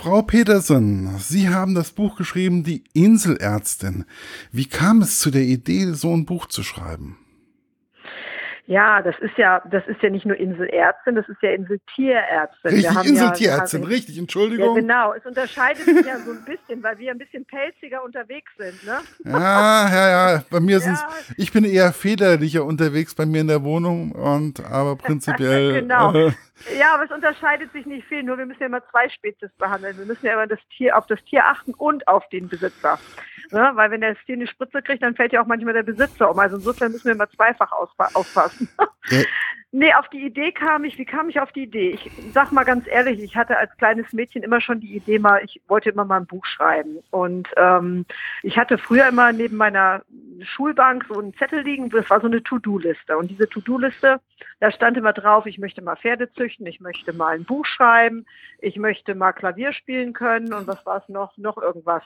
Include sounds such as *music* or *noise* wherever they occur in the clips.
Frau Petersen, Sie haben das Buch geschrieben, Die Inselärztin. Wie kam es zu der Idee, so ein Buch zu schreiben? Ja, das ist ja, das ist ja nicht nur Inselärztin, das ist ja Inseltierärztin. Richtig, Inseltierärztin, ja, richtig, Entschuldigung. Ja, genau, es unterscheidet sich ja so ein bisschen, weil wir ein bisschen pelziger unterwegs sind, ne? Ja, ja, ja, bei mir ja. sind ich bin eher väterlicher unterwegs bei mir in der Wohnung und aber prinzipiell. *laughs* genau. Äh, ja, aber es unterscheidet sich nicht viel, nur wir müssen ja immer zwei Spezies behandeln. Wir müssen ja immer das Tier, auf das Tier achten und auf den Besitzer. Ne? Weil wenn der Tier eine Spritze kriegt, dann fällt ja auch manchmal der Besitzer um. Also insofern müssen wir immer zweifach aufpassen. *laughs* Nee, auf die Idee kam ich, wie kam ich auf die Idee? Ich sag mal ganz ehrlich, ich hatte als kleines Mädchen immer schon die Idee mal, ich wollte immer mal ein Buch schreiben. Und ähm, ich hatte früher immer neben meiner Schulbank so einen Zettel liegen, das war so eine To-Do-Liste. Und diese To-Do-Liste, da stand immer drauf, ich möchte mal Pferde züchten, ich möchte mal ein Buch schreiben, ich möchte mal Klavier spielen können und was war es noch, noch irgendwas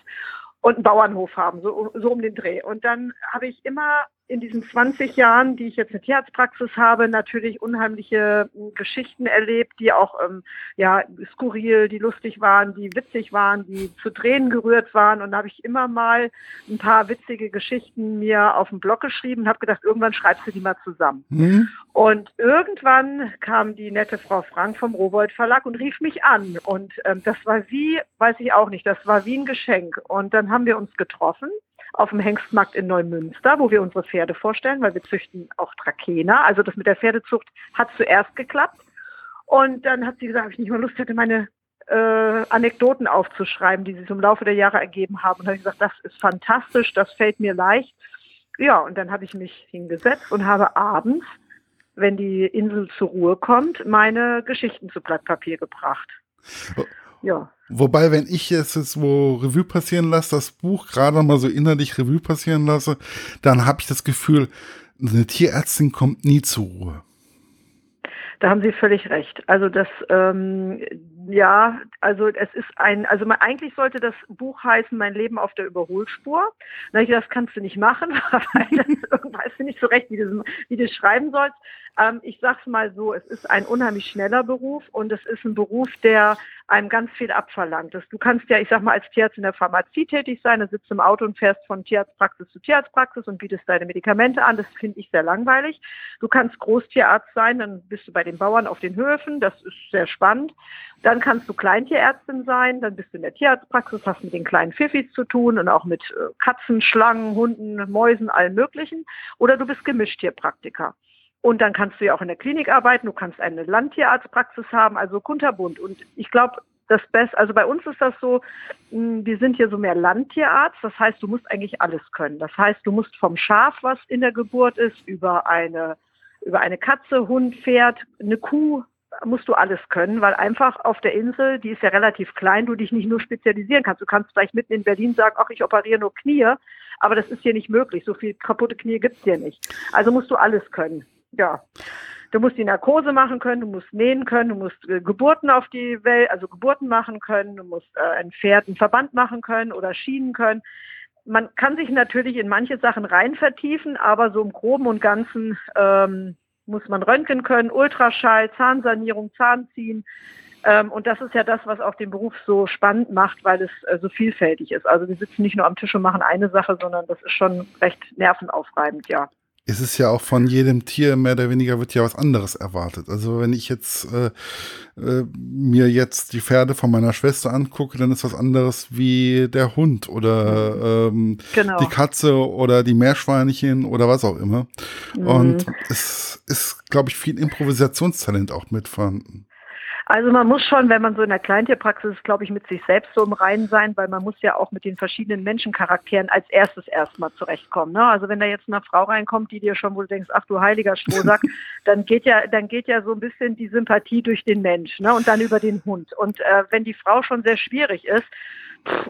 und einen Bauernhof haben, so, so um den Dreh. Und dann habe ich immer in diesen 20 Jahren, die ich jetzt eine Tierarztpraxis habe, natürlich unheimliche hm, Geschichten erlebt, die auch ähm, ja skurril, die lustig waren, die witzig waren, die zu Tränen gerührt waren. Und da habe ich immer mal ein paar witzige Geschichten mir auf den Blog geschrieben und habe gedacht, irgendwann schreibst du die mal zusammen. Mhm. Und irgendwann kam die nette Frau Frank vom Robold Verlag und rief mich an. Und ähm, das war wie, weiß ich auch nicht, das war wie ein Geschenk. Und dann haben wir uns getroffen auf dem Hengstmarkt in Neumünster, wo wir unsere Pferde vorstellen, weil wir züchten auch Trakehner. Also das mit der Pferdezucht hat zuerst geklappt. Und dann hat sie gesagt, ob ich nicht mal Lust hätte, meine äh, Anekdoten aufzuschreiben, die sich im Laufe der Jahre ergeben haben. Und habe ich gesagt, das ist fantastisch, das fällt mir leicht. Ja, und dann habe ich mich hingesetzt und habe abends, wenn die Insel zur Ruhe kommt, meine Geschichten zu Blatt Papier gebracht. Oh. Ja. Wobei, wenn ich jetzt so Revue passieren lasse, das Buch gerade mal so innerlich Revue passieren lasse, dann habe ich das Gefühl, eine Tierärztin kommt nie zur Ruhe. Da haben Sie völlig recht. Also das, ähm, ja, also es ist ein, also man, eigentlich sollte das Buch heißen Mein Leben auf der Überholspur. Na, das kannst du nicht machen, *laughs* weil das weißt du nicht so recht, wie du, wie du schreiben sollst. Ähm, ich sag's mal so, es ist ein unheimlich schneller Beruf und es ist ein Beruf, der einem ganz viel abverlangt. Du kannst ja, ich sag mal, als Tierarzt in der Pharmazie tätig sein, du sitzt im Auto und fährst von Tierarztpraxis zu Tierarztpraxis und bietest deine Medikamente an. Das finde ich sehr langweilig. Du kannst Großtierarzt sein, dann bist du bei den Bauern auf den Höfen, das ist sehr spannend. Dann kannst du Kleintierärztin sein, dann bist du in der Tierarztpraxis, hast mit den kleinen Pfiffis zu tun und auch mit äh, Katzen, Schlangen, Hunden, Mäusen, allem möglichen. Oder du bist Gemischtierpraktiker. Und dann kannst du ja auch in der Klinik arbeiten, du kannst eine Landtierarztpraxis haben, also kunterbunt. Und ich glaube, das Beste, also bei uns ist das so, hm, wir sind hier so mehr Landtierarzt, das heißt, du musst eigentlich alles können. Das heißt, du musst vom Schaf, was in der Geburt ist, über eine, über eine Katze, Hund, Pferd, eine Kuh, musst du alles können, weil einfach auf der Insel, die ist ja relativ klein, du dich nicht nur spezialisieren kannst. Du kannst vielleicht mitten in Berlin sagen, ach, ich operiere nur Knie, aber das ist hier nicht möglich. So viel kaputte Knie gibt's hier nicht. Also musst du alles können ja, du musst die Narkose machen können, du musst nähen können, du musst äh, Geburten auf die Welt, also Geburten machen können, du musst äh, ein Pferd einen Verband machen können oder schienen können. Man kann sich natürlich in manche Sachen rein vertiefen, aber so im Groben und Ganzen ähm, muss man röntgen können, Ultraschall, Zahnsanierung, Zahnziehen. Ähm, und das ist ja das, was auch den Beruf so spannend macht, weil es äh, so vielfältig ist. Also wir sitzen nicht nur am Tisch und machen eine Sache, sondern das ist schon recht nervenaufreibend, ja es ist ja auch von jedem Tier mehr oder weniger wird ja was anderes erwartet. Also wenn ich jetzt äh, äh, mir jetzt die Pferde von meiner Schwester angucke, dann ist was anderes wie der Hund oder ähm, genau. die Katze oder die Meerschweinchen oder was auch immer. Mhm. Und es ist, glaube ich, viel Improvisationstalent auch mit vorhanden. Also man muss schon, wenn man so in der Kleintierpraxis ist, glaube ich, mit sich selbst so im Reinen sein, weil man muss ja auch mit den verschiedenen Menschencharakteren als erstes erstmal zurechtkommen. Ne? Also wenn da jetzt eine Frau reinkommt, die dir schon wohl denkst, ach du heiliger Strohsack, *laughs* dann geht ja, dann geht ja so ein bisschen die Sympathie durch den Mensch, ne? Und dann über den Hund. Und äh, wenn die Frau schon sehr schwierig ist,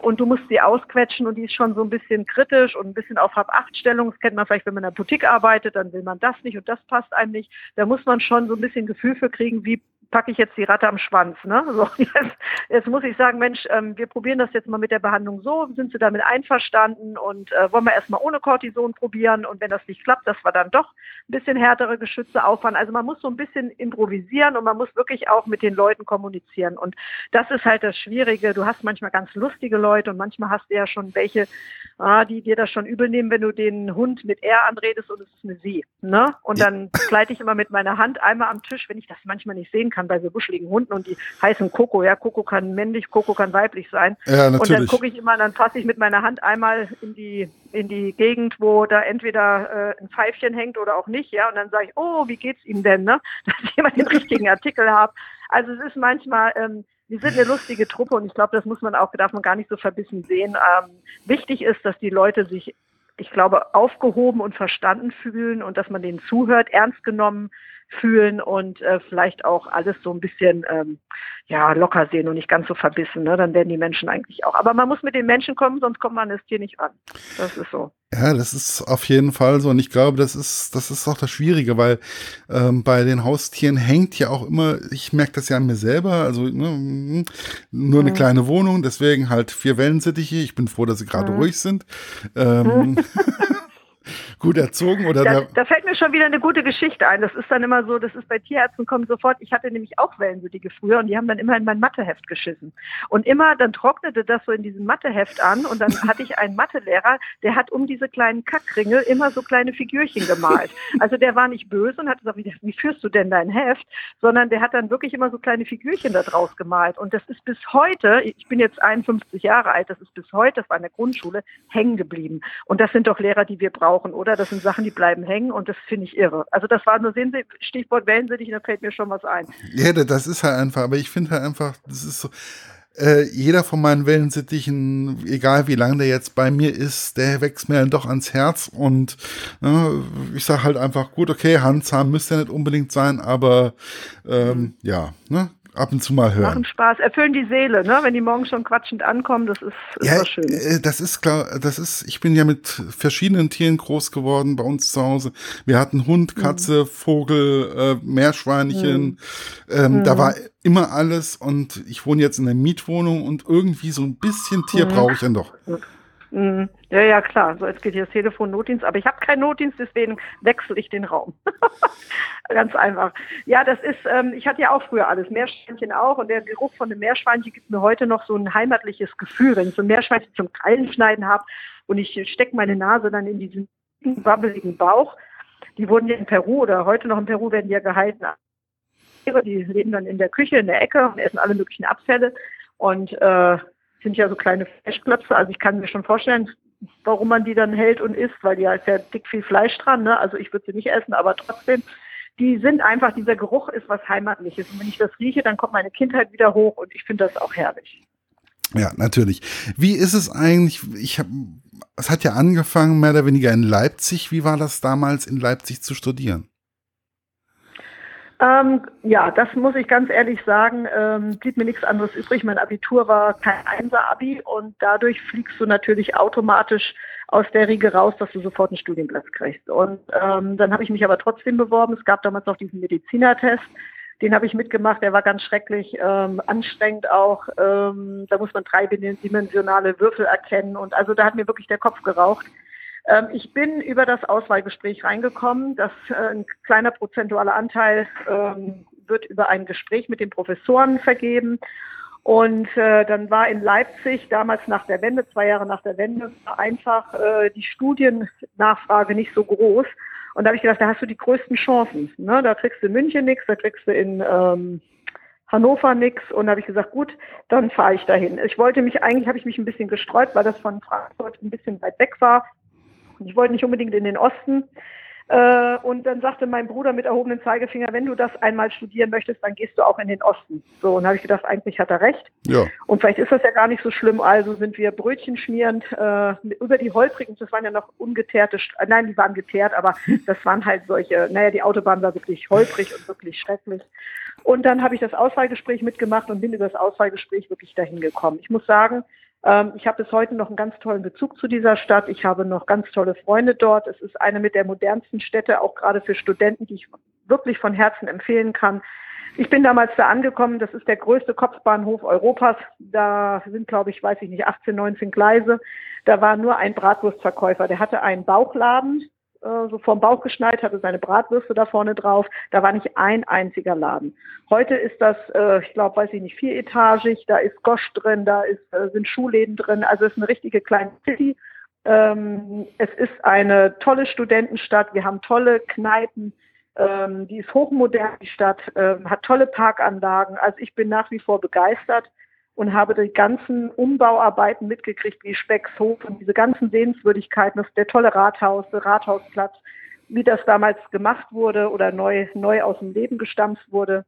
und du musst sie ausquetschen und die ist schon so ein bisschen kritisch und ein bisschen auf Hab-Acht-Stellung. Das kennt man vielleicht, wenn man in der Boutique arbeitet, dann will man das nicht und das passt einem nicht. Da muss man schon so ein bisschen Gefühl für kriegen, wie packe ich jetzt die Ratte am Schwanz. Ne? So, *laughs* jetzt, jetzt muss ich sagen, Mensch, ähm, wir probieren das jetzt mal mit der Behandlung so, sind Sie damit einverstanden und äh, wollen wir erstmal ohne Cortison probieren und wenn das nicht klappt, dass wir dann doch ein bisschen härtere Geschütze auffahren. Also man muss so ein bisschen improvisieren und man muss wirklich auch mit den Leuten kommunizieren und das ist halt das Schwierige. Du hast manchmal ganz lustige Leute und manchmal hast du ja schon welche, ah, die dir das schon übel nehmen, wenn du den Hund mit er anredest und es ist eine sie. Ne? Und dann gleite ich immer mit meiner Hand einmal am Tisch, wenn ich das manchmal nicht sehen kann bei so buscheligen Hunden und die heißen Coco. Ja, Coco kann männlich, Coco kann weiblich sein. Ja, und dann gucke ich immer, dann fasse ich mit meiner Hand einmal in die in die Gegend, wo da entweder äh, ein Pfeifchen hängt oder auch nicht, ja, und dann sage ich, oh, wie geht's ihm denn, ne? *laughs* Dass ich immer den richtigen Artikel habe. Also es ist manchmal, ähm, wir sind eine lustige Truppe und ich glaube, das muss man auch, darf man gar nicht so verbissen sehen. Ähm, wichtig ist, dass die Leute sich, ich glaube, aufgehoben und verstanden fühlen und dass man denen zuhört, ernst genommen fühlen und äh, vielleicht auch alles so ein bisschen ähm, ja, locker sehen und nicht ganz so verbissen. Ne? Dann werden die Menschen eigentlich auch. Aber man muss mit den Menschen kommen, sonst kommt man das Tier nicht ran. Das ist so. Ja, das ist auf jeden Fall so. Und ich glaube, das ist, das ist auch das Schwierige, weil ähm, bei den Haustieren hängt ja auch immer, ich merke das ja an mir selber, also ne, nur eine mhm. kleine Wohnung, deswegen halt vier Wellensittiche. Ich bin froh, dass sie gerade mhm. ruhig sind. Ähm, *laughs* *laughs* gut erzogen oder da, da, fällt mir schon wieder eine gute Geschichte ein. Das ist dann immer so, das ist bei Tierärzten kommen sofort. Ich hatte nämlich auch Wellensittige früher und die haben dann immer in mein Matheheft geschissen. Und immer dann trocknete das so in diesem Matheheft an und dann *laughs* hatte ich einen Mathelehrer, der hat um diese kleinen Kackringel immer so kleine Figürchen gemalt. Also der war nicht böse und hat gesagt, wie, wie führst du denn dein Heft? Sondern der hat dann wirklich immer so kleine Figürchen da draus gemalt. Und das ist bis heute, ich bin jetzt 51 Jahre alt, das ist bis heute, das war in der Grundschule, hängen geblieben. Und das sind doch Lehrer, die wir brauchen, oder? Oder? Das sind Sachen, die bleiben hängen und das finde ich irre. Also das war nur, sehen Sie, Stichwort Wellensittich, da fällt mir schon was ein. Ja, das ist halt einfach, aber ich finde halt einfach, das ist so, äh, jeder von meinen Wellensittichen, egal wie lange der jetzt bei mir ist, der wächst mir dann doch ans Herz und äh, ich sage halt einfach, gut, okay, Handzahn müsste ja nicht unbedingt sein, aber ähm, mhm. ja, ne, ab und zu mal hören. Machen Spaß, erfüllen die Seele, ne? Wenn die morgen schon quatschend ankommen, das ist, ist ja, was Schönes. Äh, das ist klar, das ist, ich bin ja mit verschiedenen Tieren groß geworden bei uns zu Hause. Wir hatten Hund, mhm. Katze, mhm. Vogel, äh, Meerschweinchen. Mhm. Ähm, mhm. Da war immer alles und ich wohne jetzt in einer Mietwohnung und irgendwie so ein bisschen Tier mhm. brauche ich dann doch. Mhm. Ja, ja, klar. So, jetzt geht hier das Telefon Notdienst, aber ich habe keinen Notdienst, deswegen wechsle ich den Raum. *laughs* Ganz einfach. Ja, das ist, ähm, ich hatte ja auch früher alles, Meerschweinchen auch und der Geruch von einem Meerschweinchen gibt mir heute noch so ein heimatliches Gefühl, wenn ich so ein Meerschweinchen zum Krallenschneiden habe und ich stecke meine Nase dann in diesen wabbeligen Bauch. Die wurden ja in Peru oder heute noch in Peru werden ja gehalten. Die leben dann in der Küche, in der Ecke und essen alle möglichen Abfälle und äh, sind ja so kleine Fleischklöpse. Also ich kann mir schon vorstellen, warum man die dann hält und isst, weil die ist ja dick viel Fleisch dran. Ne? Also ich würde sie nicht essen, aber trotzdem, die sind einfach, dieser Geruch ist was Heimatliches. Und wenn ich das rieche, dann kommt meine Kindheit wieder hoch und ich finde das auch herrlich. Ja, natürlich. Wie ist es eigentlich? Ich habe, es hat ja angefangen mehr oder weniger in Leipzig. Wie war das damals in Leipzig zu studieren? Ähm, ja, das muss ich ganz ehrlich sagen, ähm, blieb mir nichts anderes übrig. Mein Abitur war kein Einser-Abi und dadurch fliegst du natürlich automatisch aus der Riege raus, dass du sofort einen Studienplatz kriegst. Und ähm, dann habe ich mich aber trotzdem beworben. Es gab damals noch diesen Medizinertest. Den habe ich mitgemacht, der war ganz schrecklich, ähm, anstrengend auch. Ähm, da muss man dreidimensionale Würfel erkennen und also da hat mir wirklich der Kopf geraucht. Ähm, ich bin über das Auswahlgespräch reingekommen. Das äh, ein kleiner prozentualer Anteil ähm, wird über ein Gespräch mit den Professoren vergeben. Und äh, dann war in Leipzig damals nach der Wende, zwei Jahre nach der Wende, einfach äh, die Studiennachfrage nicht so groß. Und da habe ich gedacht, da hast du die größten Chancen. Ne? Da kriegst du in München nichts, da kriegst du in ähm, Hannover nichts. Und da habe ich gesagt, gut, dann fahre ich dahin. Ich wollte mich, eigentlich habe ich mich ein bisschen gestreut, weil das von Frankfurt ein bisschen weit weg war. Ich wollte nicht unbedingt in den Osten. Äh, und dann sagte mein Bruder mit erhobenem Zeigefinger, wenn du das einmal studieren möchtest, dann gehst du auch in den Osten. So, und habe ich gedacht, eigentlich hat er recht. Ja. Und vielleicht ist das ja gar nicht so schlimm. Also sind wir Brötchen schmierend äh, über die holprigen, das waren ja noch ungeteerte, äh, nein, die waren geteert, aber *laughs* das waren halt solche, naja, die Autobahn war wirklich holprig und wirklich schrecklich. Und dann habe ich das Auswahlgespräch mitgemacht und bin über das Auswahlgespräch wirklich dahin gekommen. Ich muss sagen, ich habe bis heute noch einen ganz tollen Bezug zu dieser Stadt. Ich habe noch ganz tolle Freunde dort. Es ist eine mit der modernsten Städte, auch gerade für Studenten, die ich wirklich von Herzen empfehlen kann. Ich bin damals da angekommen, das ist der größte Kopfbahnhof Europas. Da sind, glaube ich, weiß ich nicht, 18, 19 Gleise. Da war nur ein Bratwurstverkäufer. Der hatte einen Bauchladen, äh, so vorm Bauch geschneit, hatte seine Bratwürste da vorne drauf. Da war nicht ein einziger Laden. Heute ist das, äh, ich glaube, weiß ich nicht, vieretagig. Da ist Gosch drin, da ist, äh, sind Schuhläden drin. Also es ist eine richtige kleine City. Ähm, es ist eine tolle Studentenstadt. Wir haben tolle Kneipen. Ähm, die ist hochmodern, die Stadt, ähm, hat tolle Parkanlagen. Also ich bin nach wie vor begeistert und habe die ganzen Umbauarbeiten mitgekriegt, wie Speckshof und diese ganzen Sehenswürdigkeiten, das, der tolle Rathaus, der Rathausplatz, wie das damals gemacht wurde oder neu, neu aus dem Leben gestampft wurde.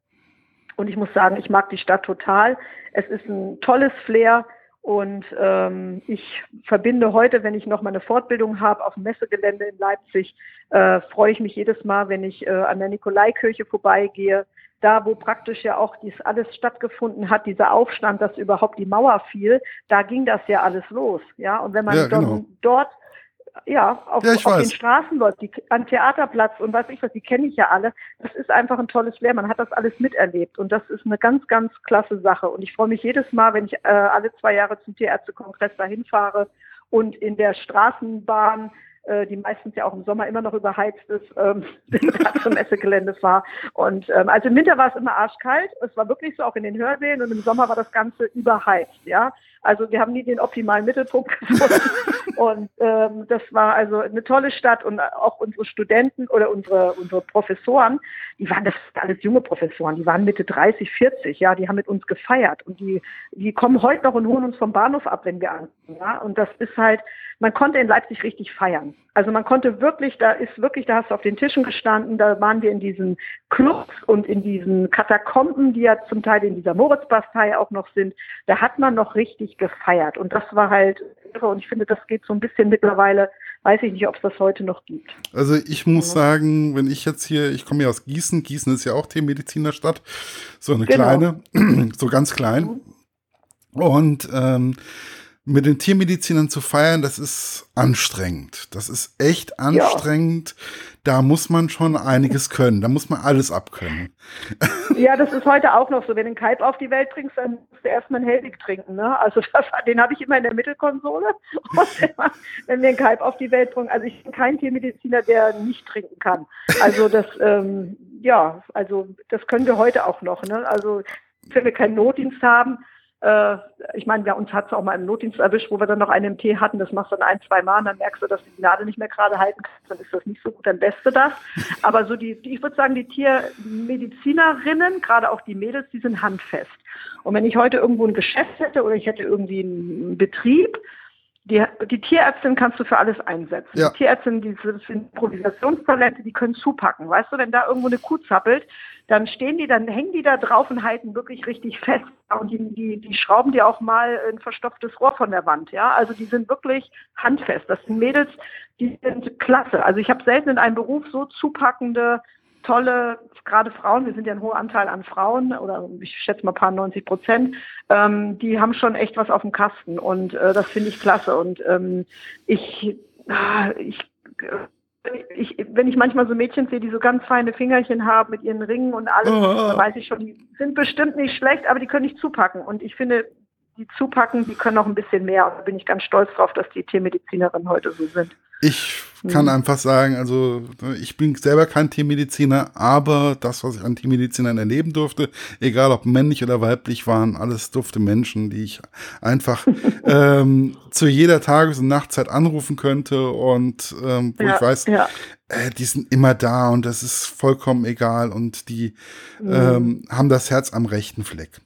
Und ich muss sagen, ich mag die Stadt total. Es ist ein tolles Flair. Und ähm, ich verbinde heute, wenn ich noch mal eine Fortbildung habe auf dem Messegelände in Leipzig, äh, freue ich mich jedes Mal, wenn ich äh, an der Nikolaikirche vorbeigehe, da wo praktisch ja auch dies alles stattgefunden hat, dieser Aufstand, dass überhaupt die Mauer fiel, da ging das ja alles los. Ja, und wenn man ja, genau. dort ja, auf, ja, auf den Straßen läuft, die, am Theaterplatz und weiß ich was, die kenne ich ja alle. Das ist einfach ein tolles Flair. Man hat das alles miterlebt und das ist eine ganz, ganz klasse Sache. Und ich freue mich jedes Mal, wenn ich äh, alle zwei Jahre zum Tierärztekongress dahin fahre und in der Straßenbahn die meistens ja auch im Sommer immer noch überheizt ist, ähm, *laughs* zum Messegelände fahre. Und ähm, also im Winter war es immer arschkalt. Es war wirklich so, auch in den Hörsälen. Und im Sommer war das Ganze überheizt. Ja, also wir haben nie den optimalen Mittelpunkt *laughs* gefunden. Und ähm, das war also eine tolle Stadt und auch unsere Studenten oder unsere, unsere Professoren, die waren das alles junge Professoren, die waren Mitte 30, 40, ja, die haben mit uns gefeiert und die, die kommen heute noch und holen uns vom Bahnhof ab, wenn wir ankommen. Ja? Und das ist halt, man konnte in Leipzig richtig feiern. Also man konnte wirklich, da ist wirklich, da hast du auf den Tischen gestanden, da waren wir in diesen Clubs und in diesen Katakomben, die ja zum Teil in dieser Moritzbastei auch noch sind, da hat man noch richtig gefeiert. Und das war halt irre. Und ich finde, das geht so ein bisschen mittlerweile, weiß ich nicht, ob es das heute noch gibt. Also ich muss ja. sagen, wenn ich jetzt hier, ich komme ja aus Gießen, Gießen ist ja auch Tiermedizinerstadt, so eine genau. kleine, *clears throat* so ganz klein. Mhm. Und ähm, mit den Tiermedizinern zu feiern, das ist anstrengend. Das ist echt anstrengend. Ja. Da muss man schon einiges können. Da muss man alles abkönnen. *laughs* Ja, das ist heute auch noch so. Wenn du einen Kalb auf die Welt bringst, dann musst du erstmal einen Helwig trinken. Ne? Also *laughs* das, den habe ich immer in der Mittelkonsole. *laughs* Und wenn wir einen Kalb auf die Welt bringen, also ich bin kein Tiermediziner, der nicht trinken kann. Also das, ähm, ja, also das können wir heute auch noch. Ne? Also wenn wir keinen Notdienst haben, äh, ich meine, bei uns hat es auch mal im Notdienst erwischt, wo wir dann noch einen im Tee hatten. Das machst du dann ein, zwei Mal, und dann merkst du, dass du die Nadel nicht mehr gerade halten kannst. Dann ist das nicht so gut, dann lässt du das. *laughs* Aber so die, die ich würde sagen, die Tiermedizinerinnen, gerade auch die Mädels, die sind handfest. Und wenn ich heute irgendwo ein Geschäft hätte oder ich hätte irgendwie einen Betrieb, die, die Tierärztin kannst du für alles einsetzen. Ja. Die Tierärztin, die sind Improvisationstalente, die können zupacken. Weißt du, wenn da irgendwo eine Kuh zappelt, dann stehen die, dann hängen die da drauf und halten wirklich richtig fest. Und die, die, die schrauben dir auch mal ein verstopftes Rohr von der Wand. Ja, also die sind wirklich handfest. Das sind Mädels, die sind klasse. Also ich habe selten in einem Beruf so zupackende tolle, gerade Frauen, wir sind ja ein hoher Anteil an Frauen oder ich schätze mal paar 90 Prozent, ähm, die haben schon echt was auf dem Kasten und äh, das finde ich klasse und ähm, ich, äh, ich ich, wenn ich manchmal so Mädchen sehe, die so ganz feine Fingerchen haben mit ihren Ringen und alles, oh. dann weiß ich schon, die sind bestimmt nicht schlecht, aber die können nicht zupacken. Und ich finde, die zupacken, die können noch ein bisschen mehr. Und da bin ich ganz stolz drauf, dass die Tiermedizinerinnen heute so sind. Ich kann mhm. einfach sagen, also ich bin selber kein Tiermediziner, aber das, was ich an Tiermedizinern erleben durfte, egal ob männlich oder weiblich, waren alles dufte Menschen, die ich einfach *laughs* ähm, zu jeder Tages- und Nachtzeit anrufen könnte und ähm, wo ja, ich weiß, ja. äh, die sind immer da und das ist vollkommen egal und die mhm. ähm, haben das Herz am rechten Fleck.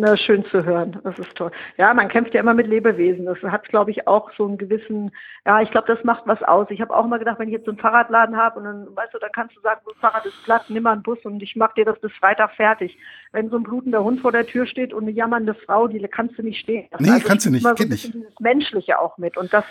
Na, schön zu hören. Das ist toll. Ja, man kämpft ja immer mit Lebewesen. Das hat, glaube ich, auch so einen gewissen, ja, ich glaube, das macht was aus. Ich habe auch mal gedacht, wenn ich jetzt so einen Fahrradladen habe und dann, weißt du, dann kannst du sagen, das Fahrrad ist platt, nimm mal einen Bus und ich mache dir das bis Freitag fertig. Wenn so ein blutender Hund vor der Tür steht und eine jammernde Frau, die kannst du nicht stehen. Nee, also kannst du nicht, so geht nicht. Dieses Menschliche auch mit. Und das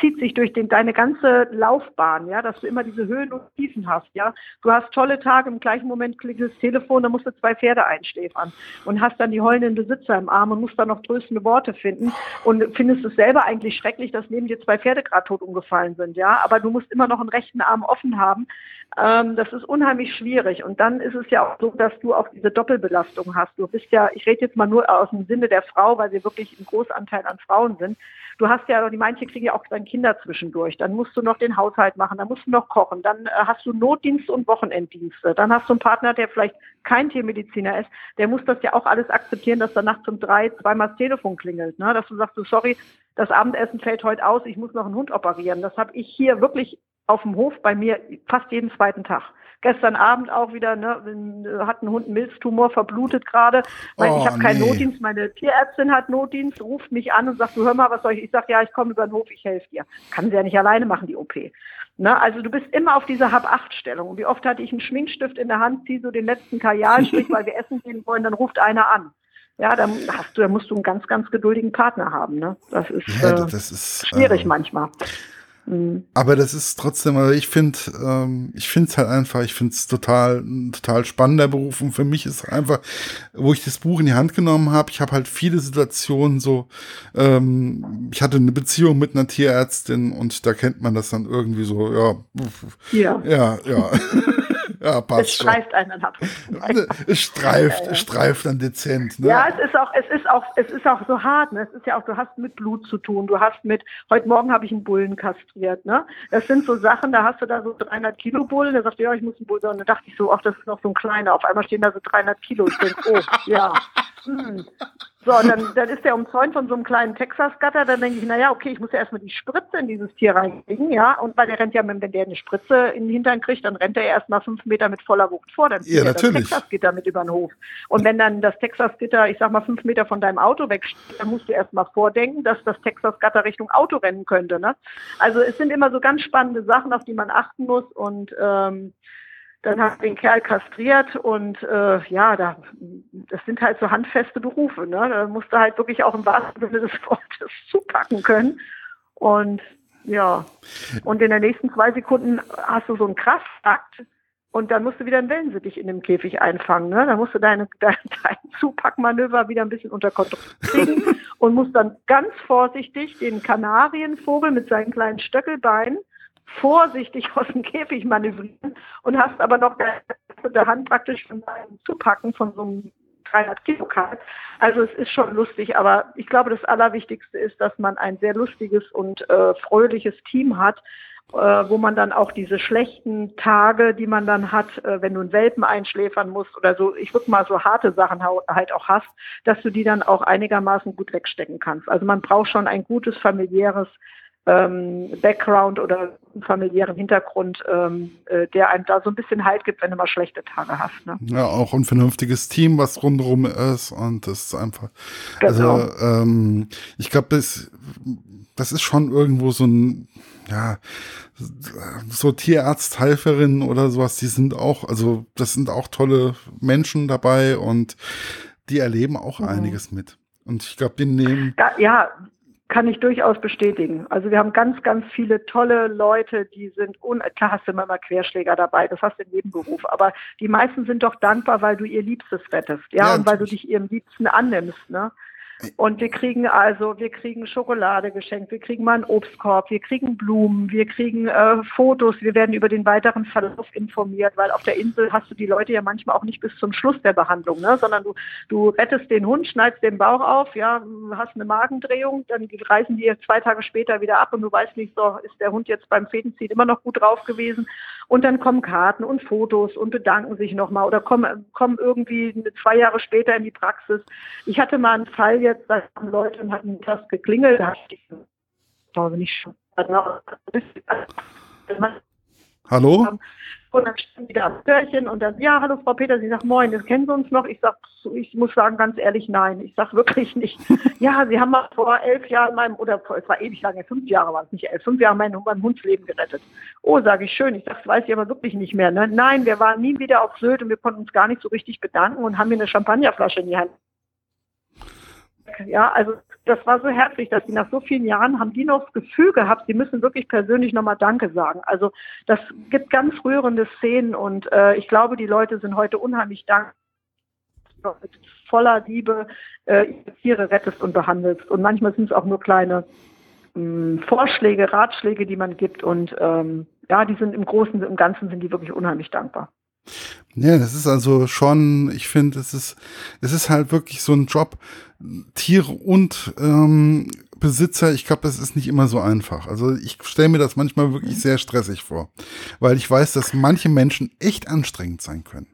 zieht sich durch den, deine ganze Laufbahn, ja, dass du immer diese Höhen und Tiefen hast, ja. Du hast tolle Tage, im gleichen Moment klingt das Telefon, da musst du zwei Pferde einschläfern und hast dann die heulenden den Besitzer im Arm und musst dann noch tröstende Worte finden und findest es selber eigentlich schrecklich, dass neben dir zwei Pferde gerade tot umgefallen sind, ja. Aber du musst immer noch einen rechten Arm offen haben. Ähm, das ist unheimlich schwierig. Und dann ist es ja auch so, dass du auch diese Doppelbelastung hast. Du bist ja, ich rede jetzt mal nur aus dem Sinne der Frau, weil wir wirklich ein Großanteil an Frauen sind. Du hast ja, die manche kriegen ja auch dann Kinder zwischendurch. Dann musst du noch den Haushalt machen, dann musst du noch kochen, dann äh, hast du Notdienst und Wochenenddienste. Dann hast du einen Partner, der vielleicht kein Tiermediziner ist, der muss das ja auch alles akzeptieren, dass dann nachts um drei zweimal das Telefon klingelt. Ne? Dass du sagst, du, sorry, das Abendessen fällt heute aus, ich muss noch einen Hund operieren. Das habe ich hier wirklich auf dem Hof bei mir fast jeden zweiten Tag. Gestern Abend auch wieder, ne, hat ein Hund einen Milztumor, verblutet gerade. Oh, ich habe keinen nee. Notdienst, meine Tierärztin hat Notdienst, ruft mich an und sagt, du hör mal, was soll ich? Ich sage, ja, ich komme über den Hof, ich helfe dir. Kann sie ja nicht alleine machen, die OP. Ne, also du bist immer auf dieser Hab-Acht-Stellung. Und wie oft hatte ich einen Schminkstift in der Hand, ziehe so den letzten Kajalstrich, weil wir *laughs* essen gehen wollen, dann ruft einer an. Ja, dann hast du, da musst du einen ganz, ganz geduldigen Partner haben. Ne? Das ist, ja, äh, das ist schwierig äh, manchmal. Mhm. Aber das ist trotzdem, also ich finde, ähm, ich finde es halt einfach, ich finde es total, ein total spannender Beruf und für mich ist einfach, wo ich das Buch in die Hand genommen habe, ich habe halt viele Situationen so, ähm, ich hatte eine Beziehung mit einer Tierärztin und da kennt man das dann irgendwie so, ja, ja, ja, ja. *laughs* Ja, passt. Es streift einen dann ab. Es streift, es streift dann dezent. Ne? Ja, es ist auch, es ist auch, es ist auch so hart. Ne? Es ist ja auch, du hast mit Blut zu tun. Du hast mit, heute Morgen habe ich einen Bullen kastriert. Ne? Das sind so Sachen, da hast du da so 300 Kilo Bullen. Der sagt, ja, ich muss einen Bullen. Und dann dachte ich so, ach, das ist noch so ein kleiner. Auf einmal stehen da so 300 Kilo. Ich denke, oh, ja. Hm. So, und dann, dann ist der umzäunt von so einem kleinen Texas-Gatter. Dann denke ich, naja, okay, ich muss ja erstmal die Spritze in dieses Tier reinkriegen, ja. Und weil der rennt ja, wenn der eine Spritze in den Hintern kriegt, dann rennt er erstmal fünf Meter mit voller Wucht vor. Dann ja, natürlich. das Texas-Gitter mit über den Hof. Und wenn dann das Texas-Gitter, ich sag mal, fünf Meter von deinem Auto wegsteht, dann musst du erstmal vordenken, dass das Texas-Gatter Richtung Auto rennen könnte, ne? Also es sind immer so ganz spannende Sachen, auf die man achten muss und ähm, dann habe ich den Kerl kastriert und äh, ja, da, das sind halt so handfeste Berufe. Ne? Da musst du halt wirklich auch im wahrsten Sinne des Wortes *laughs* zupacken können. Und ja, und in den nächsten zwei Sekunden hast du so einen Kraftakt und dann musst du wieder einen Wellensittich in dem Käfig einfangen. Ne? Dann musst du deine, *laughs* dein, dein Zupackmanöver wieder ein bisschen unter Kontrolle kriegen *laughs* und musst dann ganz vorsichtig den Kanarienvogel mit seinen kleinen Stöckelbeinen vorsichtig *laughs* aus dem Käfig manövrieren und hast aber noch der Hand praktisch von einem Zupacken von so einem 300 Kilo Kalb. Also es ist schon lustig, aber ich glaube, das Allerwichtigste ist, dass man ein sehr lustiges und äh, fröhliches Team hat, äh, wo man dann auch diese schlechten Tage, die man dann hat, äh, wenn du einen Welpen einschläfern musst oder so, ich würde mal so harte Sachen halt auch hast, dass du die dann auch einigermaßen gut wegstecken kannst. Also man braucht schon ein gutes familiäres ähm, Background oder familiären Hintergrund, ähm, äh, der einem da so ein bisschen Halt gibt, wenn du mal schlechte Tage hast. Ne? Ja, auch ein vernünftiges Team, was rundherum ist und das ist einfach. Genau. Also ähm, ich glaube, das, das ist schon irgendwo so ein, ja, so Tierarzthelferinnen oder sowas, die sind auch, also das sind auch tolle Menschen dabei und die erleben auch mhm. einiges mit. Und ich glaube, die nehmen. Ja, ja, kann ich durchaus bestätigen. Also wir haben ganz, ganz viele tolle Leute, die sind, un klar hast du immer mal Querschläger dabei, das hast du in jedem Beruf, aber die meisten sind doch dankbar, weil du ihr Liebstes rettest, ja, ja und weil du dich ihrem Liebsten annimmst, ne? Und wir kriegen also, wir kriegen Schokolade geschenkt, wir kriegen mal einen Obstkorb, wir kriegen Blumen, wir kriegen äh, Fotos, wir werden über den weiteren Verlauf informiert, weil auf der Insel hast du die Leute ja manchmal auch nicht bis zum Schluss der Behandlung, ne? sondern du, du rettest den Hund, schneidest den Bauch auf, ja, hast eine Magendrehung, dann reisen die zwei Tage später wieder ab und du weißt nicht, so ist der Hund jetzt beim Fädenziehen immer noch gut drauf gewesen. Und dann kommen Karten und Fotos und bedanken sich nochmal oder kommen, kommen irgendwie zwei Jahre später in die Praxis. Ich hatte mal einen Fall jetzt, jetzt, da haben Leute und hatten das geklingelt, da ich glaube nicht schon. Hallo? Und dann stand wieder am Türchen und dann, ja, hallo Frau Peter, Sie sagt, moin, das kennen Sie uns noch? Ich sag, ich muss sagen, ganz ehrlich, nein. Ich sag wirklich nicht. *laughs* ja, Sie haben mal vor elf Jahren meinem, oder vor, es war ewig lange, fünf Jahre waren es nicht elf, fünf Jahre mein, mein Hundsleben gerettet. Oh, sage ich, schön. Ich sag, das weiß ich aber wirklich nicht mehr. Ne? Nein, wir waren nie wieder auf Sylt und wir konnten uns gar nicht so richtig bedanken und haben mir eine Champagnerflasche in die Hand ja, also das war so herzlich, dass sie nach so vielen Jahren haben die noch das Gefühl gehabt, sie müssen wirklich persönlich nochmal Danke sagen. Also das gibt ganz rührende Szenen und äh, ich glaube, die Leute sind heute unheimlich dankbar voller Liebe äh, Tiere rettest und behandelst. Und manchmal sind es auch nur kleine ähm, Vorschläge, Ratschläge, die man gibt. Und ähm, ja, die sind im Großen, im Ganzen sind die wirklich unheimlich dankbar. Ja, das ist also schon, ich finde, es ist, es ist halt wirklich so ein Job, Tiere und ähm, Besitzer, ich glaube, das ist nicht immer so einfach. Also ich stelle mir das manchmal wirklich sehr stressig vor, weil ich weiß, dass manche Menschen echt anstrengend sein können.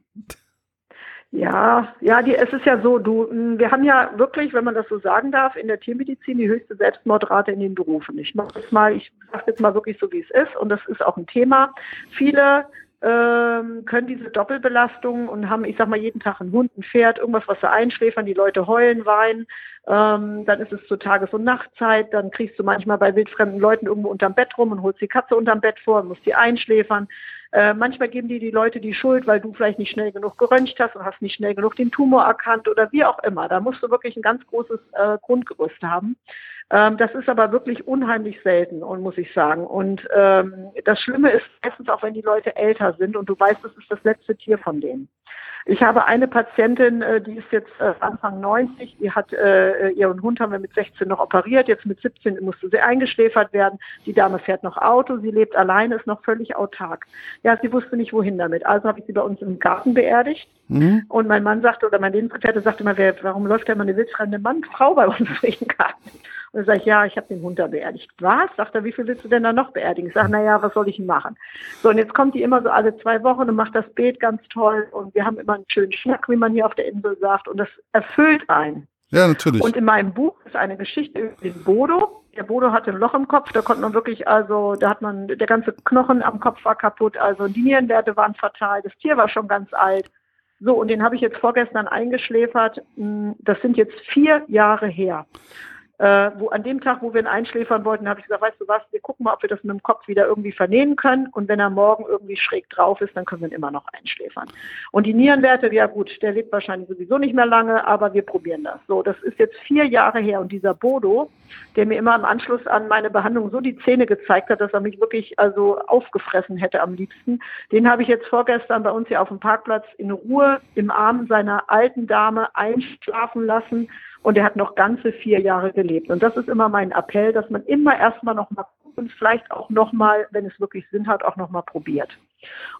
Ja, ja, die, es ist ja so, du, wir haben ja wirklich, wenn man das so sagen darf, in der Tiermedizin die höchste Selbstmordrate in den Berufen. Ich mache jetzt mal, ich sage jetzt mal wirklich so, wie es ist, und das ist auch ein Thema. Viele ähm, können diese Doppelbelastung und haben, ich sag mal, jeden Tag einen Hund, ein Pferd, irgendwas, was sie einschläfern, die Leute heulen, weinen, ähm, dann ist es zur Tages- und Nachtzeit, dann kriegst du manchmal bei wildfremden Leuten irgendwo unterm Bett rum und holst die Katze unterm Bett vor und musst die einschläfern. Äh, manchmal geben dir die Leute die Schuld, weil du vielleicht nicht schnell genug geröntgt hast und hast nicht schnell genug den Tumor erkannt oder wie auch immer. Da musst du wirklich ein ganz großes äh, Grundgerüst haben. Ähm, das ist aber wirklich unheimlich selten muss ich sagen. Und ähm, das Schlimme ist meistens auch, wenn die Leute älter sind und du weißt, das ist das letzte Tier von denen. Ich habe eine Patientin, äh, die ist jetzt äh, Anfang 90, die hat äh, ihren Hund haben wir mit 16 noch operiert, jetzt mit 17 musste sie eingeschläfert werden. Die Dame fährt noch Auto, sie lebt alleine, ist noch völlig autark. Ja, sie wusste nicht wohin damit. Also habe ich sie bei uns im Garten beerdigt. Mhm. Und mein Mann sagte, oder mein Lebensgefährte sagte immer, wer, warum läuft da immer eine wildfremde Mann, Frau bei uns *laughs* durch den Garten? Und dann sage ich, ja, ich habe den Hund da beerdigt. Was? Sagt er, wie viel willst du denn da noch beerdigen? Ich sage, naja, was soll ich machen? So, und jetzt kommt die immer so alle zwei Wochen und macht das Beet ganz toll. Und wir haben immer einen schönen Schnack, wie man hier auf der Insel sagt. Und das erfüllt einen. Ja, natürlich. Und in meinem Buch ist eine Geschichte über den Bodo. Der Bodo hatte ein Loch im Kopf, da konnte man wirklich, also, da hat man, der ganze Knochen am Kopf war kaputt, also die Nierenwerte waren fatal, das Tier war schon ganz alt. So, und den habe ich jetzt vorgestern eingeschläfert. Hm, das sind jetzt vier Jahre her. Äh, wo an dem Tag, wo wir ihn einschläfern wollten, habe ich gesagt, weißt du was, wir gucken mal, ob wir das mit dem Kopf wieder irgendwie vernähen können. Und wenn er morgen irgendwie schräg drauf ist, dann können wir ihn immer noch einschläfern. Und die Nierenwerte, ja gut, der lebt wahrscheinlich sowieso nicht mehr lange, aber wir probieren das. So, das ist jetzt vier Jahre her. Und dieser Bodo, der mir immer im Anschluss an meine Behandlung so die Zähne gezeigt hat, dass er mich wirklich also aufgefressen hätte am liebsten, den habe ich jetzt vorgestern bei uns hier auf dem Parkplatz in Ruhe im Arm seiner alten Dame einschlafen lassen und er hat noch ganze vier Jahre gelebt. Und das ist immer mein Appell, dass man immer erstmal noch mal und vielleicht auch noch mal, wenn es wirklich Sinn hat, auch noch mal probiert.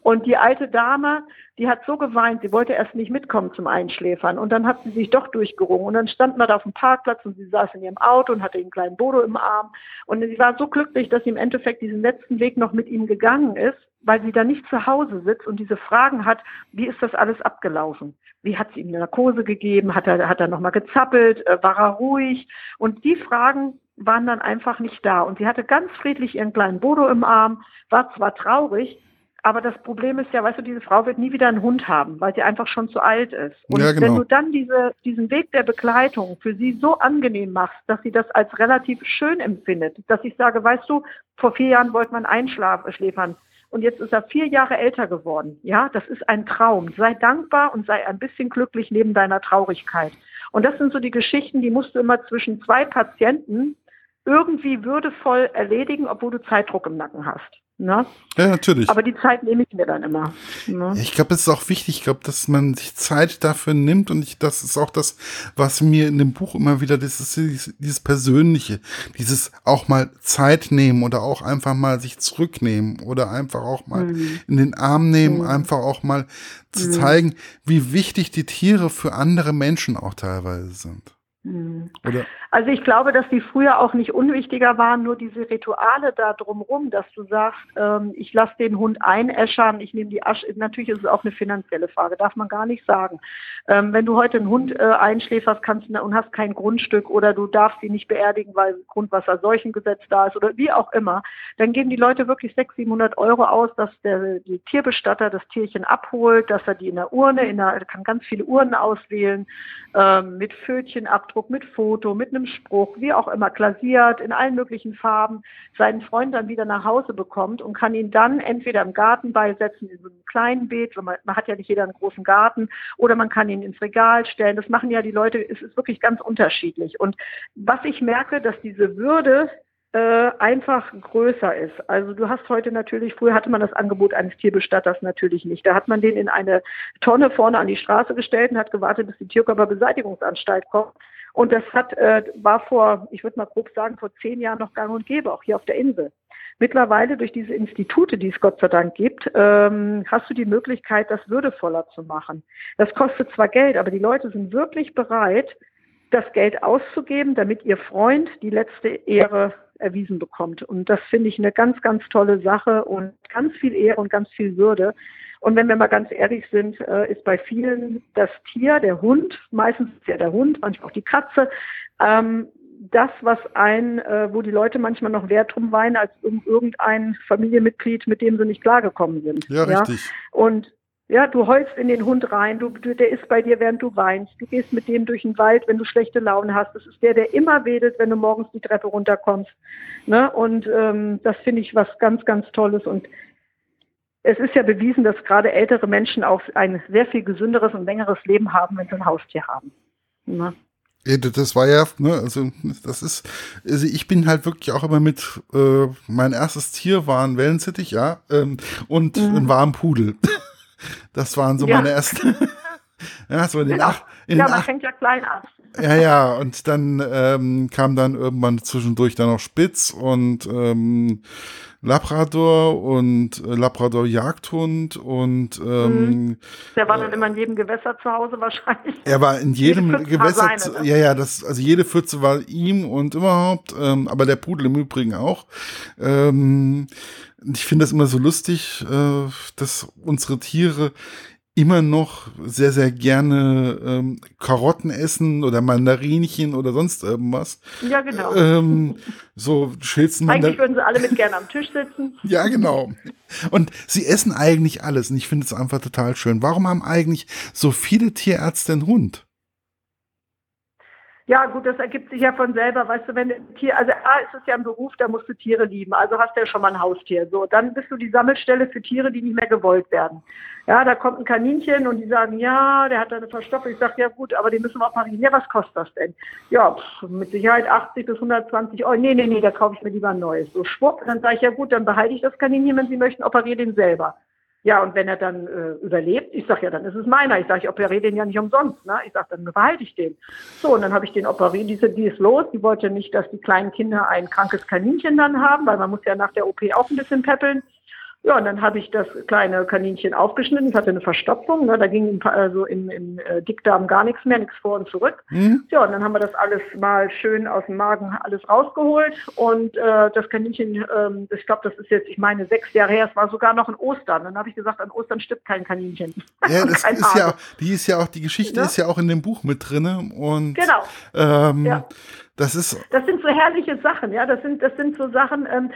Und die alte Dame, die hat so geweint, sie wollte erst nicht mitkommen zum Einschläfern. Und dann hat sie sich doch durchgerungen. Und dann stand man da auf dem Parkplatz und sie saß in ihrem Auto und hatte einen kleinen Bodo im Arm. Und sie war so glücklich, dass sie im Endeffekt diesen letzten Weg noch mit ihm gegangen ist, weil sie da nicht zu Hause sitzt und diese Fragen hat, wie ist das alles abgelaufen? Wie hat sie ihm eine Narkose gegeben? Hat er, hat er nochmal gezappelt? Äh, war er ruhig? Und die Fragen waren dann einfach nicht da. Und sie hatte ganz friedlich ihren kleinen Bodo im Arm, war zwar traurig, aber das Problem ist ja, weißt du, diese Frau wird nie wieder einen Hund haben, weil sie einfach schon zu alt ist. Und ja, genau. wenn du dann diese, diesen Weg der Begleitung für sie so angenehm machst, dass sie das als relativ schön empfindet, dass ich sage, weißt du, vor vier Jahren wollte man einschläfern und jetzt ist er vier Jahre älter geworden. Ja, das ist ein Traum. Sei dankbar und sei ein bisschen glücklich neben deiner Traurigkeit. Und das sind so die Geschichten, die musst du immer zwischen zwei Patienten irgendwie würdevoll erledigen, obwohl du Zeitdruck im Nacken hast. Ne? Ja, natürlich. Aber die Zeit nehme ich mir dann immer. Ne? Ich glaube, es ist auch wichtig, ich glaube, dass man sich Zeit dafür nimmt und ich, das ist auch das, was mir in dem Buch immer wieder, das ist dieses, dieses Persönliche, dieses auch mal Zeit nehmen oder auch einfach mal sich zurücknehmen oder einfach auch mal mhm. in den Arm nehmen, mhm. einfach auch mal zu mhm. zeigen, wie wichtig die Tiere für andere Menschen auch teilweise sind. Mhm. Oder? Also ich glaube, dass die früher auch nicht unwichtiger waren, nur diese Rituale da drumherum, dass du sagst, ähm, ich lasse den Hund einäschern, ich nehme die Asche, natürlich ist es auch eine finanzielle Frage, darf man gar nicht sagen. Ähm, wenn du heute einen Hund äh, einschläferst kannst und hast kein Grundstück oder du darfst ihn nicht beerdigen, weil Grundwasserseuchengesetz da ist oder wie auch immer, dann geben die Leute wirklich 600, 700 Euro aus, dass der die Tierbestatter das Tierchen abholt, dass er die in der Urne, in der, er kann ganz viele Urnen auswählen, ähm, mit Pfötchenabdruck Ausdruck, mit Foto, mit einem Spruch, wie auch immer, glasiert, in allen möglichen Farben, seinen Freund dann wieder nach Hause bekommt und kann ihn dann entweder im Garten beisetzen, in so einem kleinen Beet, man, man hat ja nicht jeder einen großen Garten, oder man kann ihn ins Regal stellen. Das machen ja die Leute, es ist wirklich ganz unterschiedlich. Und was ich merke, dass diese Würde äh, einfach größer ist. Also du hast heute natürlich, früher hatte man das Angebot eines Tierbestatters natürlich nicht. Da hat man den in eine Tonne vorne an die Straße gestellt und hat gewartet, bis die Tierkörperbeseitigungsanstalt kommt. Und das hat, äh, war vor, ich würde mal grob sagen, vor zehn Jahren noch gang und gäbe, auch hier auf der Insel. Mittlerweile durch diese Institute, die es Gott sei Dank gibt, ähm, hast du die Möglichkeit, das würdevoller zu machen. Das kostet zwar Geld, aber die Leute sind wirklich bereit, das Geld auszugeben, damit ihr Freund die letzte Ehre erwiesen bekommt. Und das finde ich eine ganz, ganz tolle Sache und ganz viel Ehre und ganz viel Würde. Und wenn wir mal ganz ehrlich sind, äh, ist bei vielen das Tier, der Hund, meistens ja der Hund, manchmal auch die Katze, ähm, das, was ein, äh, wo die Leute manchmal noch Wert drum weinen, als um irgendein Familienmitglied, mit dem sie nicht klargekommen sind. Ja, ja? richtig. Und ja, du heulst in den Hund rein, du, du, der ist bei dir, während du weinst. Du gehst mit dem durch den Wald, wenn du schlechte Laune hast. Das ist der, der immer wedelt, wenn du morgens die Treppe runterkommst. Ne? Und ähm, das finde ich was ganz, ganz Tolles. Und es ist ja bewiesen, dass gerade ältere Menschen auch ein sehr viel gesünderes und längeres Leben haben, wenn sie ein Haustier haben. Ne? Das war ja, ne, also das ist, also ich bin halt wirklich auch immer mit, äh, mein erstes Tier war ein Wellensittich, ja, ähm, und mhm. ein warmen Pudel. *laughs* Das waren so ja. meine ersten. *laughs* ja, so in den genau. In ja, man fängt ja klein an. Ja, ja, und dann ähm, kam dann irgendwann zwischendurch dann noch Spitz und ähm, Labrador und äh, Labrador Jagdhund und ähm, mhm. der war dann immer in jedem Gewässer zu Hause wahrscheinlich. Er war in jedem Gewässer, seine, ne? ja, ja, das, also jede Pfütze war ihm und überhaupt, ähm, aber der Pudel im Übrigen auch. Ähm, ich finde das immer so lustig, äh, dass unsere Tiere immer noch sehr, sehr gerne ähm, Karotten essen oder Mandarinchen oder sonst irgendwas. Ja, genau. Ähm, so Schilzen. Eigentlich würden sie alle mit gerne am Tisch sitzen. *laughs* ja, genau. Und sie essen eigentlich alles und ich finde es einfach total schön. Warum haben eigentlich so viele Tierärzte einen Hund? Ja, gut, das ergibt sich ja von selber. Weißt du, wenn ein Tier, also A ist es ja ein Beruf, da musst du Tiere lieben. Also hast du ja schon mal ein Haustier. So, dann bist du die Sammelstelle für Tiere, die nicht mehr gewollt werden. Ja, da kommt ein Kaninchen und die sagen, ja, der hat da eine Verstopfung. Ich sage, ja gut, aber die müssen wir operieren. Ja, was kostet das denn? Ja, pff, mit Sicherheit 80 bis 120 Euro. Nee, nee, nee, da kaufe ich mir lieber ein neues. So schwupp, dann sage ich, ja gut, dann behalte ich das Kaninchen, wenn Sie möchten, operiere den selber. Ja, und wenn er dann äh, überlebt, ich sage ja, dann ist es meiner. Ich sage, ich operiere den ja nicht umsonst. Ne? Ich sage, dann behalte ich den. So, und dann habe ich den operiert. Diese, die ist los. Die wollte nicht, dass die kleinen Kinder ein krankes Kaninchen dann haben, weil man muss ja nach der OP auch ein bisschen peppeln. Ja, und dann habe ich das kleine Kaninchen aufgeschnitten. Es hatte eine Verstopfung. Ne? Da ging also im, im äh, Dickdarm gar nichts mehr, nichts vor und zurück. Mhm. Ja, und dann haben wir das alles mal schön aus dem Magen alles rausgeholt. Und äh, das Kaninchen, ähm, ich glaube, das ist jetzt, ich meine, sechs Jahre her. Es war sogar noch in Ostern. Dann habe ich gesagt, an Ostern stirbt kein Kaninchen. Ja, *laughs* das ist ja, auch, die ist ja auch, die Geschichte ja? ist ja auch in dem Buch mit drin. Und genau. Ähm, ja. Das ist. Das sind so herrliche Sachen, ja. Das sind, das sind so Sachen. Ähm,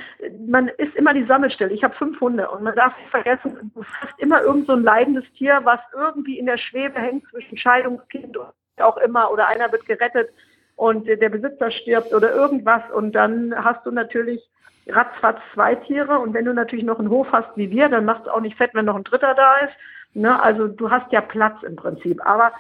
man ist immer die Sammelstelle. Ich habe fünf Hunde und man darf nicht vergessen, du hast immer irgend so ein leidendes Tier, was irgendwie in der Schwebe hängt zwischen Scheidungskind und auch immer oder einer wird gerettet und der Besitzer stirbt oder irgendwas und dann hast du natürlich ratzfatz zwei Tiere und wenn du natürlich noch einen Hof hast wie wir, dann macht es auch nicht fett, wenn noch ein dritter da ist. Ne? Also du hast ja Platz im Prinzip. Aber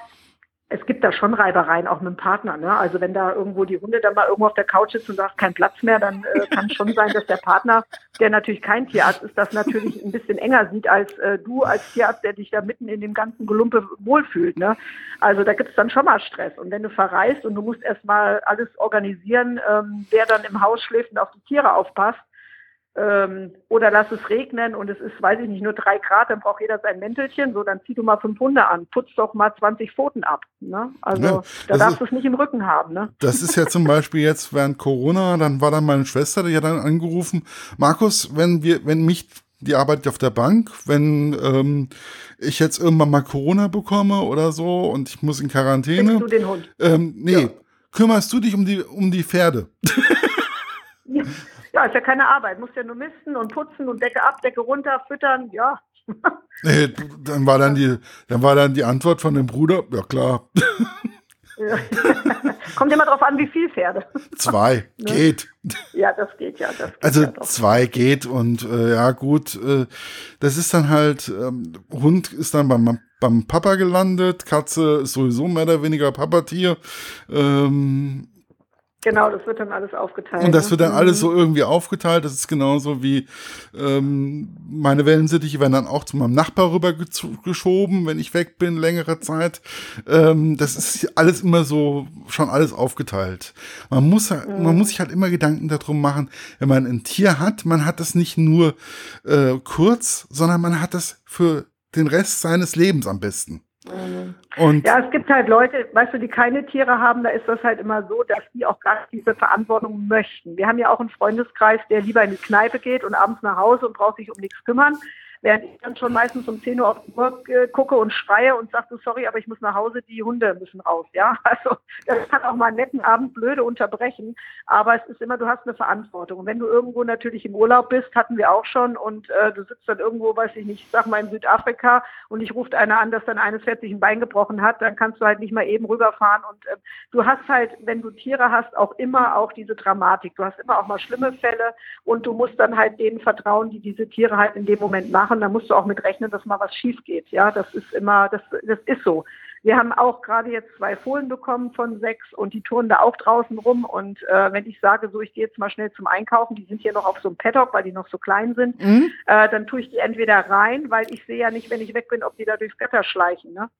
es gibt da schon Reibereien, auch mit dem Partner. Ne? Also wenn da irgendwo die Hunde dann mal irgendwo auf der Couch sitzt und sagt, kein Platz mehr, dann äh, kann es schon sein, dass der Partner, der natürlich kein Tierarzt ist, das natürlich ein bisschen enger sieht als äh, du als Tierarzt, der dich da mitten in dem ganzen Gelumpe wohlfühlt. Ne? Also da gibt es dann schon mal Stress. Und wenn du verreist und du musst erstmal alles organisieren, ähm, wer dann im Haus schläft und auf die Tiere aufpasst, ähm, oder lass es regnen und es ist, weiß ich nicht, nur drei Grad, dann braucht jeder sein Mäntelchen, so dann zieh du mal fünf Hunde an, putz doch mal 20 Pfoten ab. Ne? Also ja, da darfst du es nicht im Rücken haben. Ne? Das ist ja zum Beispiel jetzt während Corona, dann war dann meine Schwester, die hat dann angerufen, Markus, wenn wir, wenn mich die arbeitet auf der Bank, wenn ähm, ich jetzt irgendwann mal Corona bekomme oder so und ich muss in Quarantäne. Kriegst du den Hund? Ähm, nee, ja. kümmerst du dich um die, um die Pferde? Ja. *laughs* Ja, ist ja keine Arbeit. Muss ja nur misten und putzen und Decke ab, Decke runter, füttern, ja. *laughs* Nee, dann war dann die, dann war dann die Antwort von dem Bruder, ja klar. *laughs* Kommt immer drauf an, wie viel Pferde. Zwei, *laughs* ne? geht. Ja, das geht ja. Das geht also ja zwei geht und äh, ja gut, äh, das ist dann halt, ähm, Hund ist dann beim, beim Papa gelandet, Katze ist sowieso mehr oder weniger Papatier. Ähm, Genau, das wird dann alles aufgeteilt. Und das ne? wird dann alles so irgendwie aufgeteilt. Das ist genauso wie ähm, meine Wellensittiche werden dann auch zu meinem Nachbar rüber geschoben, wenn ich weg bin, längere Zeit. Ähm, das ist alles immer so, schon alles aufgeteilt. Man muss, mhm. man muss sich halt immer Gedanken darum machen, wenn man ein Tier hat, man hat das nicht nur äh, kurz, sondern man hat das für den Rest seines Lebens am besten. Mhm. Und ja, es gibt halt Leute, weißt du, die keine Tiere haben, da ist das halt immer so, dass die auch gar nicht diese Verantwortung möchten. Wir haben ja auch einen Freundeskreis, der lieber in die Kneipe geht und abends nach Hause und braucht sich um nichts kümmern während ich dann schon meistens um 10 Uhr auf die Uhr äh, gucke und schreie und sage, sorry, aber ich muss nach Hause, die Hunde müssen raus. Ja, *laughs* also das kann auch mal einen netten Abend blöde unterbrechen, aber es ist immer, du hast eine Verantwortung. Und wenn du irgendwo natürlich im Urlaub bist, hatten wir auch schon, und äh, du sitzt dann irgendwo, weiß ich nicht, sag mal in Südafrika und ich ruft einer an, dass dann eines 40 ein Bein gebrochen hat, dann kannst du halt nicht mal eben rüberfahren. Und äh, du hast halt, wenn du Tiere hast, auch immer auch diese Dramatik. Du hast immer auch mal schlimme Fälle und du musst dann halt denen vertrauen, die diese Tiere halt in dem Moment machen machen, da musst du auch mit rechnen, dass mal was schief geht. Ja, das ist immer, das, das ist so. Wir haben auch gerade jetzt zwei Fohlen bekommen von sechs und die touren da auch draußen rum. Und äh, wenn ich sage, so ich gehe jetzt mal schnell zum Einkaufen, die sind hier noch auf so einem Paddock, weil die noch so klein sind, mhm. äh, dann tue ich die entweder rein, weil ich sehe ja nicht, wenn ich weg bin, ob die da durchs Gatter schleichen. Ne?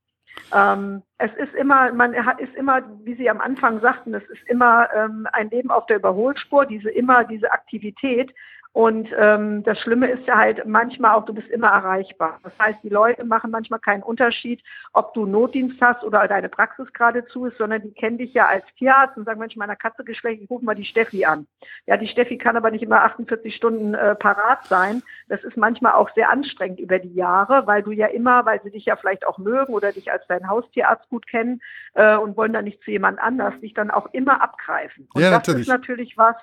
Ähm, es ist immer, man ist immer, wie Sie am Anfang sagten, es ist immer ähm, ein Leben auf der Überholspur, diese immer diese Aktivität. Und ähm, das Schlimme ist ja halt manchmal auch, du bist immer erreichbar. Das heißt, die Leute machen manchmal keinen Unterschied, ob du Notdienst hast oder deine Praxis gerade zu ist, sondern die kennen dich ja als Tierarzt und sagen, Mensch, meiner Katze geschlecht, ich rufe mal die Steffi an. Ja, die Steffi kann aber nicht immer 48 Stunden äh, parat sein. Das ist manchmal auch sehr anstrengend über die Jahre, weil du ja immer, weil sie dich ja vielleicht auch mögen oder dich als deinen Haustierarzt gut kennen äh, und wollen dann nicht zu jemand anders, dich dann auch immer abgreifen. Und ja, das natürlich. ist natürlich was,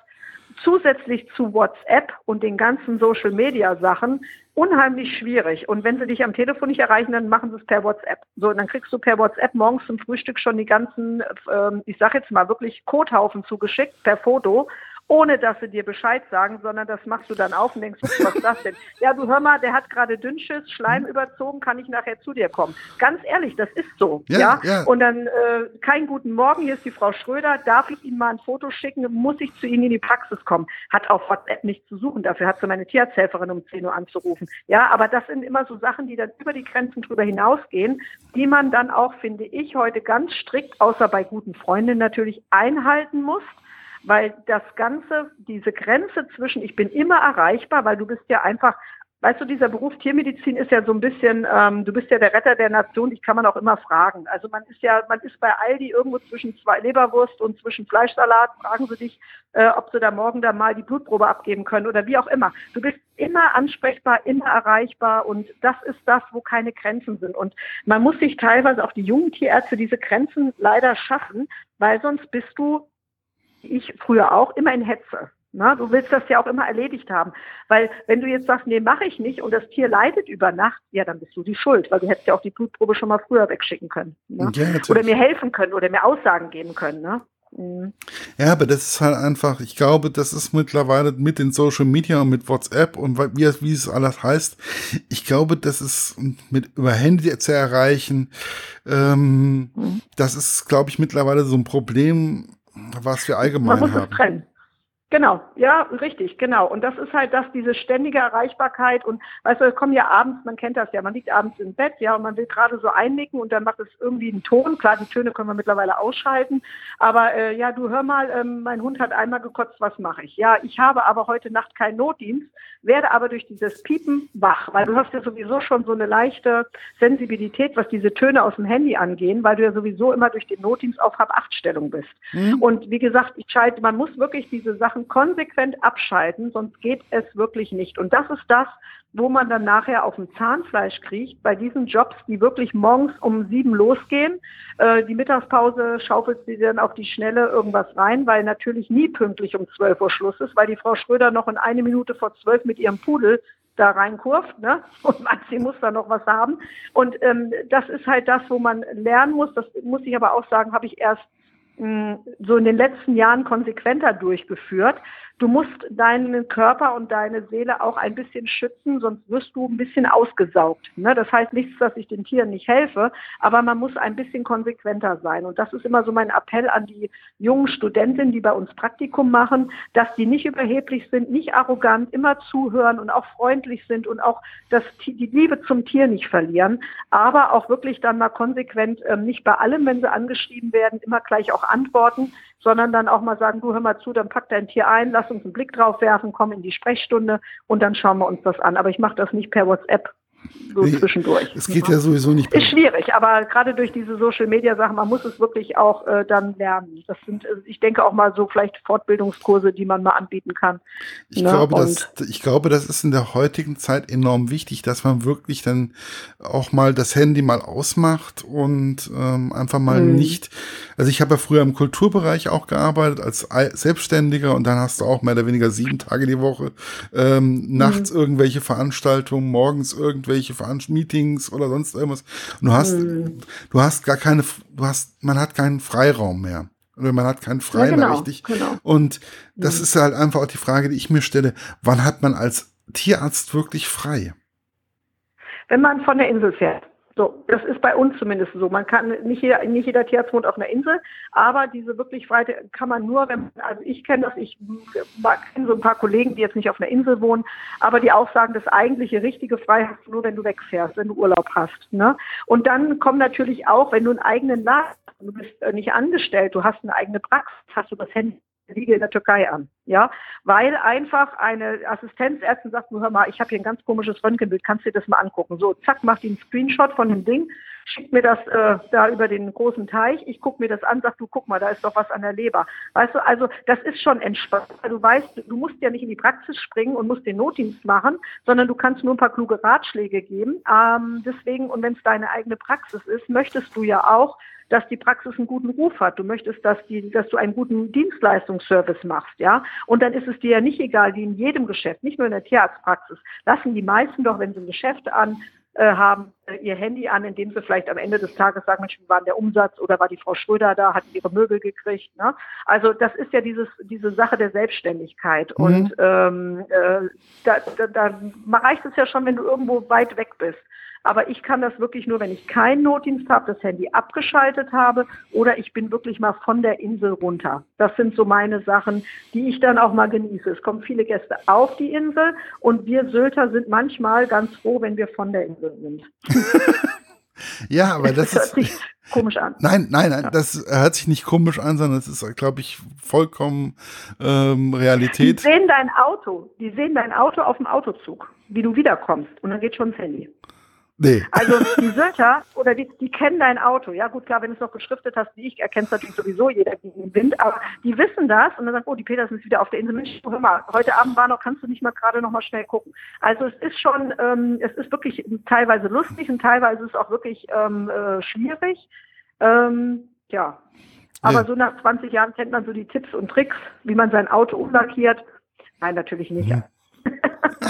zusätzlich zu WhatsApp und den ganzen Social Media Sachen unheimlich schwierig. Und wenn sie dich am Telefon nicht erreichen, dann machen sie es per WhatsApp. So, und dann kriegst du per WhatsApp morgens zum Frühstück schon die ganzen, äh, ich sag jetzt mal wirklich Kothaufen zugeschickt per Foto ohne dass sie dir Bescheid sagen, sondern das machst du dann auf und denkst, was ist das denn? Ja, du hör mal, der hat gerade Dünnschiss, Schleim überzogen, kann ich nachher zu dir kommen. Ganz ehrlich, das ist so. Ja, ja? ja. Und dann äh, keinen guten Morgen, hier ist die Frau Schröder, darf ich Ihnen mal ein Foto schicken, muss ich zu Ihnen in die Praxis kommen. Hat auf WhatsApp nichts zu suchen, dafür hat sie meine Tierarzthelferin um 10 Uhr anzurufen. Ja, aber das sind immer so Sachen, die dann über die Grenzen drüber hinausgehen, die man dann auch, finde ich, heute ganz strikt, außer bei guten Freundinnen natürlich, einhalten muss weil das Ganze, diese Grenze zwischen, ich bin immer erreichbar, weil du bist ja einfach, weißt du, dieser Beruf Tiermedizin ist ja so ein bisschen, ähm, du bist ja der Retter der Nation, dich kann man auch immer fragen. Also man ist ja, man ist bei Aldi irgendwo zwischen zwei Leberwurst und zwischen Fleischsalat, fragen sie dich, äh, ob sie da morgen da mal die Blutprobe abgeben können oder wie auch immer. Du bist immer ansprechbar, immer erreichbar und das ist das, wo keine Grenzen sind. Und man muss sich teilweise auch die jungen Tierärzte diese Grenzen leider schaffen, weil sonst bist du ich früher auch, immer in Hetze. Na, du willst das ja auch immer erledigt haben. Weil wenn du jetzt sagst, nee, mache ich nicht und das Tier leidet über Nacht, ja, dann bist du die Schuld, weil du hättest ja auch die Blutprobe schon mal früher wegschicken können. Ne? Ja, oder mir helfen können oder mir Aussagen geben können. Ne? Mhm. Ja, aber das ist halt einfach, ich glaube, das ist mittlerweile mit den Social Media und mit WhatsApp und wie, wie es alles heißt, ich glaube, das ist mit über Handy zu erreichen, ähm, mhm. das ist, glaube ich, mittlerweile so ein Problem, was wir allgemein Man muss haben. Es trennen. Genau, ja, richtig, genau. Und das ist halt das, diese ständige Erreichbarkeit und weißt du, es kommen ja abends, man kennt das ja, man liegt abends im Bett, ja, und man will gerade so einnicken und dann macht es irgendwie einen Ton. Klar, die Töne können wir mittlerweile ausschalten, aber äh, ja, du hör mal, ähm, mein Hund hat einmal gekotzt, was mache ich? Ja, ich habe aber heute Nacht keinen Notdienst, werde aber durch dieses Piepen wach, weil du hast ja sowieso schon so eine leichte Sensibilität, was diese Töne aus dem Handy angehen, weil du ja sowieso immer durch den Notdienst auf Hab-Acht-Stellung bist. Mhm. Und wie gesagt, ich schalte, man muss wirklich diese Sachen Sachen konsequent abschalten, sonst geht es wirklich nicht. Und das ist das, wo man dann nachher auf dem Zahnfleisch kriegt, bei diesen Jobs, die wirklich morgens um sieben losgehen. Äh, die Mittagspause schaufelt sie dann auf die Schnelle irgendwas rein, weil natürlich nie pünktlich um zwölf Uhr Schluss ist, weil die Frau Schröder noch in eine Minute vor zwölf mit ihrem Pudel da reinkurft, ne? *laughs* Und Maxi muss da noch was haben. Und ähm, das ist halt das, wo man lernen muss. Das muss ich aber auch sagen, habe ich erst so in den letzten Jahren konsequenter durchgeführt. Du musst deinen Körper und deine Seele auch ein bisschen schützen, sonst wirst du ein bisschen ausgesaugt. Ne? Das heißt nichts, dass ich den Tieren nicht helfe, aber man muss ein bisschen konsequenter sein. Und das ist immer so mein Appell an die jungen Studentinnen, die bei uns Praktikum machen, dass die nicht überheblich sind, nicht arrogant, immer zuhören und auch freundlich sind und auch das, die Liebe zum Tier nicht verlieren, aber auch wirklich dann mal konsequent, ähm, nicht bei allem, wenn sie angeschrieben werden, immer gleich auch antworten, sondern dann auch mal sagen, du hör mal zu, dann pack dein Tier ein, lass uns einen Blick drauf werfen, komm in die Sprechstunde und dann schauen wir uns das an. Aber ich mache das nicht per WhatsApp so nee, zwischendurch. Es geht ja sowieso nicht. Ist schwierig, aber gerade durch diese Social Media Sachen, man muss es wirklich auch äh, dann lernen. Das sind, äh, ich denke auch mal so vielleicht Fortbildungskurse, die man mal anbieten kann. Ich ne? glaube, das, ich glaube, das ist in der heutigen Zeit enorm wichtig, dass man wirklich dann auch mal das Handy mal ausmacht und ähm, einfach mal mhm. nicht. Also ich habe ja früher im Kulturbereich auch gearbeitet als Selbstständiger und dann hast du auch mehr oder weniger sieben Tage die Woche ähm, nachts mhm. irgendwelche Veranstaltungen, morgens irgendwelche irgendwelche Veranst Meetings oder sonst irgendwas. Und du hast, mhm. du hast gar keine, du hast, man hat keinen Freiraum mehr. Oder man hat keinen Freien ja, genau, richtig. Genau. Und das mhm. ist halt einfach auch die Frage, die ich mir stelle. Wann hat man als Tierarzt wirklich frei? Wenn man von der Insel fährt. So, das ist bei uns zumindest so. Man kann nicht jeder, nicht jeder Tierarzt wohnt auf einer Insel, aber diese wirklich Freite kann man nur, wenn man, also ich kenne das, ich kenne so ein paar Kollegen, die jetzt nicht auf einer Insel wohnen, aber die auch sagen, das eigentliche richtige Frei hast du nur, wenn du wegfährst, wenn du Urlaub hast. Ne? Und dann kommt natürlich auch, wenn du einen eigenen Laden du bist äh, nicht angestellt, du hast eine eigene Praxis, hast du das Handy Liege in der Türkei an. Ja, weil einfach eine Assistenzärztin sagt, hör mal, ich habe hier ein ganz komisches Röntgenbild, kannst du dir das mal angucken? So, zack, macht die einen Screenshot von dem Ding, schickt mir das äh, da über den großen Teich, ich gucke mir das an, sag du, guck mal, da ist doch was an der Leber. Weißt du, also das ist schon entspannt. Du weißt, du musst ja nicht in die Praxis springen und musst den Notdienst machen, sondern du kannst nur ein paar kluge Ratschläge geben. Ähm, deswegen, und wenn es deine eigene Praxis ist, möchtest du ja auch dass die Praxis einen guten Ruf hat. Du möchtest, dass, die, dass du einen guten Dienstleistungsservice machst, ja. Und dann ist es dir ja nicht egal, wie in jedem Geschäft, nicht nur in der Tierarztpraxis, lassen die meisten doch, wenn sie ein Geschäft an, haben äh, ihr Handy an, indem sie vielleicht am Ende des Tages sagen, Mensch, wie war der Umsatz oder war die Frau Schröder da, hat ihre Möbel gekriegt. Ne? Also das ist ja dieses, diese Sache der Selbstständigkeit. Mhm. Und ähm, äh, da, da, da reicht es ja schon, wenn du irgendwo weit weg bist. Aber ich kann das wirklich nur, wenn ich keinen Notdienst habe, das Handy abgeschaltet habe oder ich bin wirklich mal von der Insel runter. Das sind so meine Sachen, die ich dann auch mal genieße. Es kommen viele Gäste auf die Insel und wir Sylter sind manchmal ganz froh, wenn wir von der Insel sind. *laughs* ja, aber das, das hört sich komisch an. Nein, nein, nein, ja. das hört sich nicht komisch an, sondern es ist, glaube ich, vollkommen ähm, Realität. Die sehen dein Auto, die sehen dein Auto auf dem Autozug, wie du wiederkommst und dann geht schon ins Handy. Nee. Also *laughs* die Sylter oder die, die kennen dein Auto. Ja gut, klar, wenn du es noch beschriftet hast wie ich, erkennst natürlich sowieso jeder gegen den Wind, aber die wissen das und dann sagen, oh, die Petersen ist wieder auf der Insel. Mensch, hör mal, heute Abend war noch, kannst du nicht mal gerade noch mal schnell gucken. Also es ist schon, ähm, es ist wirklich teilweise lustig und teilweise ist es auch wirklich ähm, äh, schwierig. Ähm, ja, aber ja. so nach 20 Jahren kennt man so die Tipps und Tricks, wie man sein Auto umlackiert. Nein, natürlich nicht. Mhm. *laughs*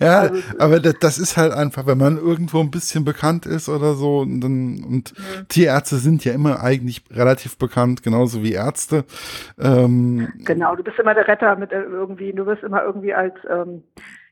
ja, also, aber das, das, ist halt einfach, wenn man irgendwo ein bisschen bekannt ist oder so, und, dann, und mhm. Tierärzte sind ja immer eigentlich relativ bekannt, genauso wie Ärzte. Ähm, genau, du bist immer der Retter mit irgendwie, du wirst immer irgendwie als ähm,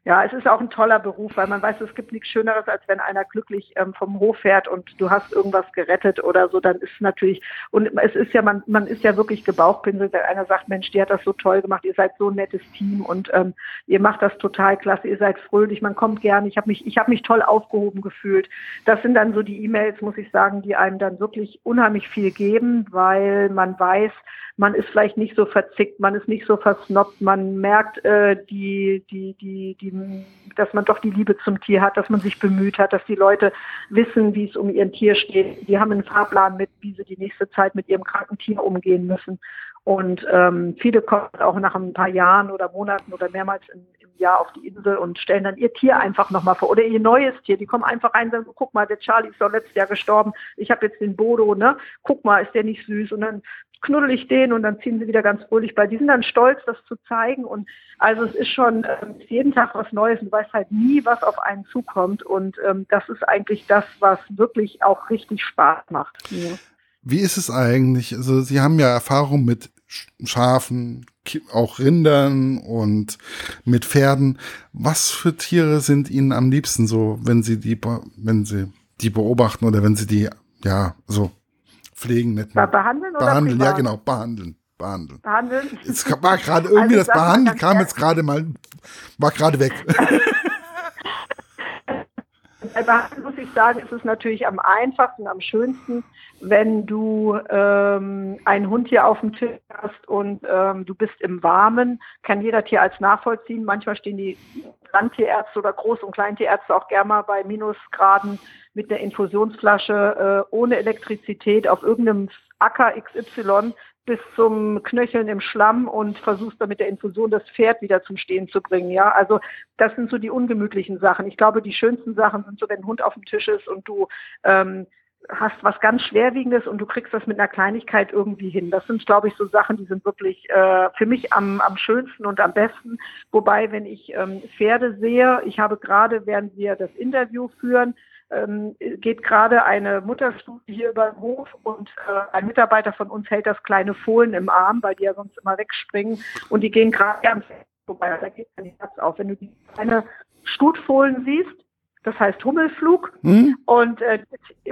ja, es ist auch ein toller Beruf, weil man weiß, es gibt nichts Schöneres, als wenn einer glücklich ähm, vom Hof fährt und du hast irgendwas gerettet oder so, dann ist natürlich, und es ist ja, man, man ist ja wirklich gebauchpinselt, wenn einer sagt, Mensch, die hat das so toll gemacht, ihr seid so ein nettes Team und ähm, ihr macht das total klasse, ihr seid fröhlich, man kommt gern, ich habe mich, ich habe mich toll aufgehoben gefühlt. Das sind dann so die E-Mails, muss ich sagen, die einem dann wirklich unheimlich viel geben, weil man weiß, man ist vielleicht nicht so verzickt, man ist nicht so versnobbt, man merkt äh, die, die, die, die, dass man doch die Liebe zum Tier hat, dass man sich bemüht hat, dass die Leute wissen, wie es um ihr Tier steht. Die haben einen Fahrplan mit, wie sie die nächste Zeit mit ihrem kranken Tier umgehen müssen. Und ähm, viele kommen auch nach ein paar Jahren oder Monaten oder mehrmals im, im Jahr auf die Insel und stellen dann ihr Tier einfach nochmal vor oder ihr neues Tier. Die kommen einfach rein und sagen, guck mal, der Charlie ist doch letztes Jahr gestorben. Ich habe jetzt den Bodo, ne? Guck mal, ist der nicht süß? Und dann knuddel ich den und dann ziehen sie wieder ganz fröhlich bei. Die sind dann stolz, das zu zeigen. Und also es ist schon äh, jeden Tag was Neues und du weißt halt nie, was auf einen zukommt. Und ähm, das ist eigentlich das, was wirklich auch richtig Spaß macht. Ja. Wie ist es eigentlich? Also Sie haben ja Erfahrung mit Schafen, auch Rindern und mit Pferden. Was für Tiere sind Ihnen am liebsten so, wenn Sie die, wenn Sie die beobachten oder wenn Sie die, ja, so pflegen, nicht mehr. Behandeln oder Behandeln, privat? ja genau, behandeln. Behandeln. Behandeln. Es war gerade irgendwie also, das Behandeln kam jetzt gerade mal, war gerade weg. *laughs* Bei Behandeln muss ich sagen, ist es natürlich am einfachsten, am schönsten, wenn du ähm, einen Hund hier auf dem Tisch hast und ähm, du bist im Warmen, kann jeder Tierarzt nachvollziehen. Manchmal stehen die Landtierärzte oder Groß- und Kleintierärzte auch gerne mal bei Minusgraden mit der Infusionsflasche äh, ohne Elektrizität auf irgendeinem Acker XY bis zum Knöcheln im Schlamm und versuchst dann mit der Infusion das Pferd wieder zum Stehen zu bringen. Ja, also das sind so die ungemütlichen Sachen. Ich glaube, die schönsten Sachen sind so, wenn ein Hund auf dem Tisch ist und du ähm, hast was ganz Schwerwiegendes und du kriegst das mit einer Kleinigkeit irgendwie hin. Das sind, glaube ich, so Sachen, die sind wirklich äh, für mich am, am schönsten und am besten. Wobei, wenn ich ähm, Pferde sehe, ich habe gerade, während wir das Interview führen, ähm, geht gerade eine Mutterstudie hier über den Hof und äh, ein Mitarbeiter von uns hält das kleine Fohlen im Arm, weil die ja sonst immer wegspringen und die gehen gerade am vorbei. Da geht die Herz auf. Wenn du die kleine Stutfohlen siehst, das heißt Hummelflug hm? und äh,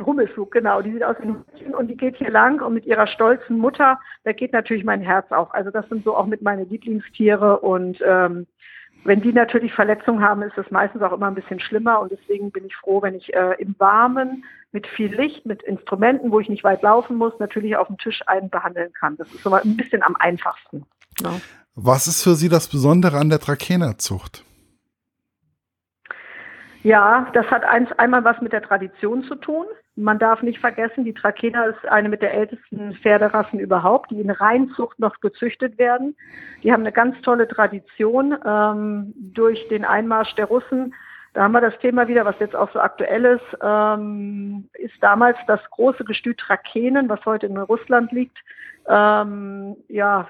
Hummelflug, genau, die sieht aus wie ein Hündchen und die geht hier lang und mit ihrer stolzen Mutter, da geht natürlich mein Herz auf. Also das sind so auch mit meine Lieblingstiere und ähm, wenn die natürlich Verletzungen haben, ist es meistens auch immer ein bisschen schlimmer und deswegen bin ich froh, wenn ich äh, im Warmen mit viel Licht, mit Instrumenten, wo ich nicht weit laufen muss, natürlich auf dem Tisch einen behandeln kann. Das ist immer ein bisschen am einfachsten. Ja. Was ist für Sie das Besondere an der Trakehnerzucht? Ja, das hat eins, einmal was mit der Tradition zu tun. Man darf nicht vergessen, die Trakehner ist eine mit der ältesten Pferderassen überhaupt, die in Reinzucht noch gezüchtet werden. Die haben eine ganz tolle Tradition ähm, durch den Einmarsch der Russen. Da haben wir das Thema wieder, was jetzt auch so aktuell ist, ähm, ist damals das große Gestüt Trakehnen, was heute in Russland liegt, ähm, ja,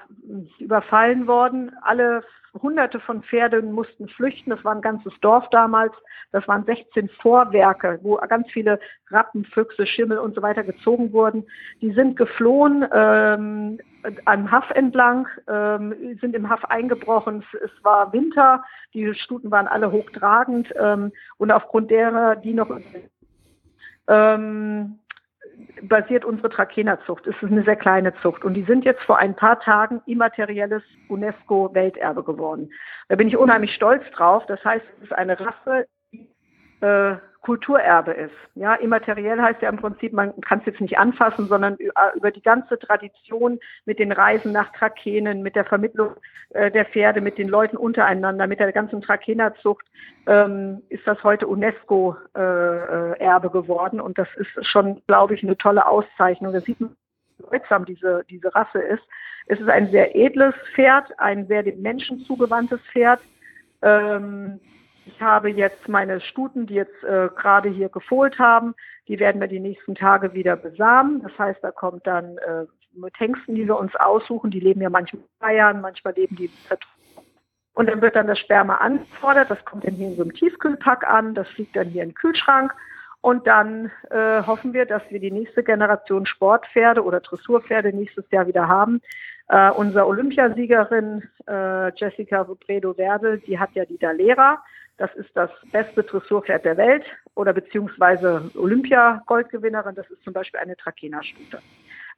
überfallen worden. Alle hunderte von Pferden mussten flüchten. Das war ein ganzes Dorf damals. Das waren 16 Vorwerke, wo ganz viele Rappen, Füchse, Schimmel und so weiter gezogen wurden. Die sind geflohen ähm, am Haff entlang, ähm, sind im Haff eingebrochen. Es, war Winter, die Stuten waren alle hochtragend ähm, und aufgrund derer, die noch ähm, basiert unsere Trakenerzucht. Es ist eine sehr kleine Zucht und die sind jetzt vor ein paar Tagen immaterielles UNESCO-Welterbe geworden. Da bin ich unheimlich stolz drauf. Das heißt, es ist eine Rasse, die äh, Kulturerbe ist. Ja, immateriell heißt ja im Prinzip, man kann es jetzt nicht anfassen, sondern äh, über die ganze Tradition mit den Reisen nach Trakehnen, mit der Vermittlung äh, der Pferde, mit den Leuten untereinander, mit der ganzen Trakenerzucht ähm, ist das heute UNESCO-Erbe äh, äh geworden. Und das ist schon, glaube ich, eine tolle Auszeichnung. Da sieht man, wie bedeutsam diese, diese Rasse ist. Es ist ein sehr edles Pferd, ein sehr dem Menschen zugewandtes Pferd. Ähm, ich habe jetzt meine Stuten, die jetzt äh, gerade hier gefohlt haben, die werden wir die nächsten Tage wieder besamen. Das heißt, da kommt dann äh, Hengsten, die wir uns aussuchen, die leben ja manchmal in Bayern, manchmal leben die und dann wird dann das Sperma angefordert, das kommt dann hier in so einem Tiefkühlpack an, das fliegt dann hier in den Kühlschrank und dann äh, hoffen wir, dass wir die nächste Generation Sportpferde oder Dressurpferde nächstes Jahr wieder haben. Äh, unsere Olympiasiegerin äh, Jessica Bredo Werde, die hat ja die Dalera. Das ist das beste Dressurpferd der Welt oder beziehungsweise Olympia-Goldgewinnerin. Das ist zum Beispiel eine Trakehner-Stute.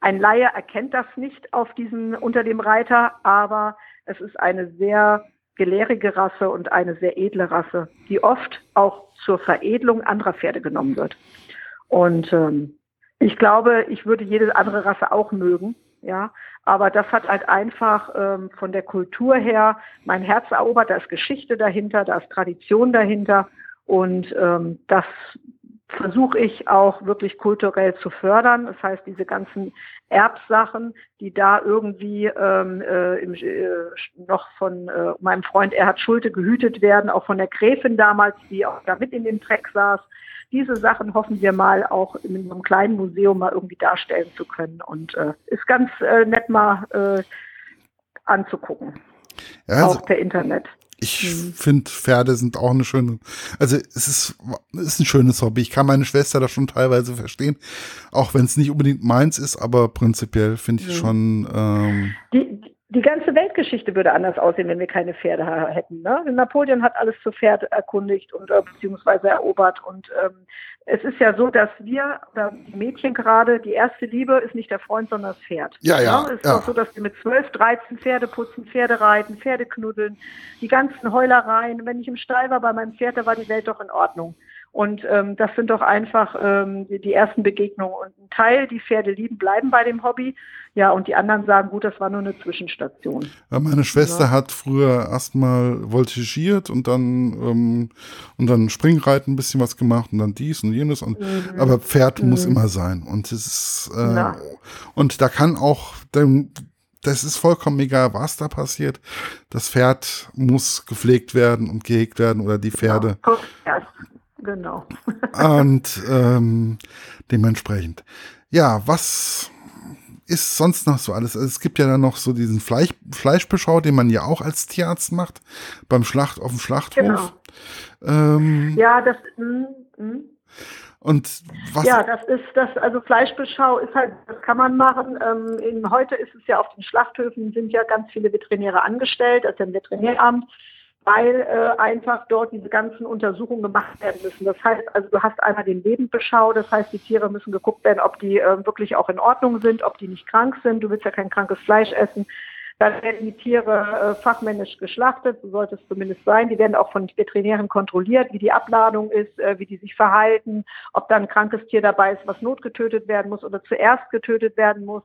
Ein Laie erkennt das nicht auf diesen, unter dem Reiter, aber es ist eine sehr gelehrige Rasse und eine sehr edle Rasse, die oft auch zur Veredelung anderer Pferde genommen wird. Und ähm, ich glaube, ich würde jede andere Rasse auch mögen, ja. Aber das hat halt einfach ähm, von der Kultur her mein Herz erobert. Da ist Geschichte dahinter, da ist Tradition dahinter und ähm, das versuche ich auch wirklich kulturell zu fördern. Das heißt, diese ganzen Erbsachen, die da irgendwie ähm, äh, im, äh, noch von äh, meinem Freund Erhard Schulte gehütet werden, auch von der Gräfin damals, die auch da mit in dem Dreck saß, diese Sachen hoffen wir mal auch in einem kleinen Museum mal irgendwie darstellen zu können. Und äh, ist ganz äh, nett mal äh, anzugucken. Ja, also, auch per Internet. Ich mhm. finde, Pferde sind auch eine schöne, also es ist, ist ein schönes Hobby. Ich kann meine Schwester da schon teilweise verstehen, auch wenn es nicht unbedingt meins ist, aber prinzipiell finde ich mhm. schon. Ähm, die, die ganze Weltgeschichte würde anders aussehen, wenn wir keine Pferde hätten. Ne? Napoleon hat alles zu Pferd erkundigt und äh, beziehungsweise erobert. Und ähm, es ist ja so, dass wir, oder die Mädchen gerade, die erste Liebe ist nicht der Freund, sondern das Pferd. Ja, ja. Ne? Es ist ja. auch so, dass wir mit 12, 13 Pferde putzen, Pferde reiten, Pferde knuddeln, die ganzen Heulereien. Wenn ich im Stall war bei meinem Pferd, da war die Welt doch in Ordnung. Und ähm, das sind doch einfach ähm, die, die, ersten Begegnungen. Und ein Teil, die Pferde lieben, bleiben bei dem Hobby. Ja, und die anderen sagen, gut, das war nur eine Zwischenstation. Ja, meine Schwester ja. hat früher erstmal voltigiert und dann ähm, und dann Springreiten ein bisschen was gemacht und dann dies und jenes. Und, mhm. Aber Pferd mhm. muss immer sein. Und es ist äh, und da kann auch das ist vollkommen egal, was da passiert. Das Pferd muss gepflegt werden und gehegt werden oder die Pferde. Ja. Genau. Und ähm, dementsprechend. Ja, was ist sonst noch so alles? Also es gibt ja dann noch so diesen Fleisch, Fleischbeschau, den man ja auch als Tierarzt macht, beim Schlacht auf dem Schlachthof. Genau. Ähm, ja, das. Mm, mm. Und was? Ja, das ist das, also Fleischbeschau ist halt, das kann man machen. Ähm, in, heute ist es ja auf den Schlachthöfen sind ja ganz viele Veterinäre angestellt, ja ein Veterinäramt weil äh, einfach dort diese ganzen Untersuchungen gemacht werden müssen. Das heißt, also du hast einmal den Lebendbeschau, das heißt, die Tiere müssen geguckt werden, ob die äh, wirklich auch in Ordnung sind, ob die nicht krank sind. Du willst ja kein krankes Fleisch essen. Dann werden die Tiere äh, fachmännisch geschlachtet, so sollte es zumindest sein. Die werden auch von Veterinären kontrolliert, wie die Abladung ist, äh, wie die sich verhalten, ob da ein krankes Tier dabei ist, was notgetötet werden muss oder zuerst getötet werden muss.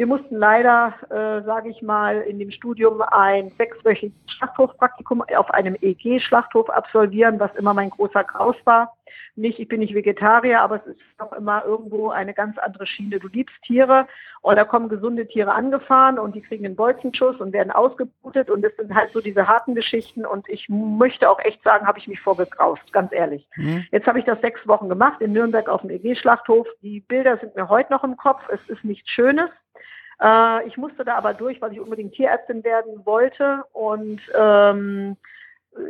Wir mussten leider, äh, sage ich mal, in dem Studium ein sechswöchiges Schlachthofpraktikum auf einem EG-Schlachthof absolvieren, was immer mein großer Graus war. Nicht, ich bin nicht Vegetarier, aber es ist doch immer irgendwo eine ganz andere Schiene. Du liebst Tiere und da kommen gesunde Tiere angefahren und die kriegen einen Bolzenschuss und werden ausgeblutet und das sind halt so diese harten Geschichten und ich möchte auch echt sagen, habe ich mich vorgegraust, ganz ehrlich. Mhm. Jetzt habe ich das sechs Wochen gemacht in Nürnberg auf dem EG-Schlachthof. Die Bilder sind mir heute noch im Kopf. Es ist nichts Schönes. Äh, ich musste da aber durch, weil ich unbedingt Tierärztin werden wollte. Und ähm,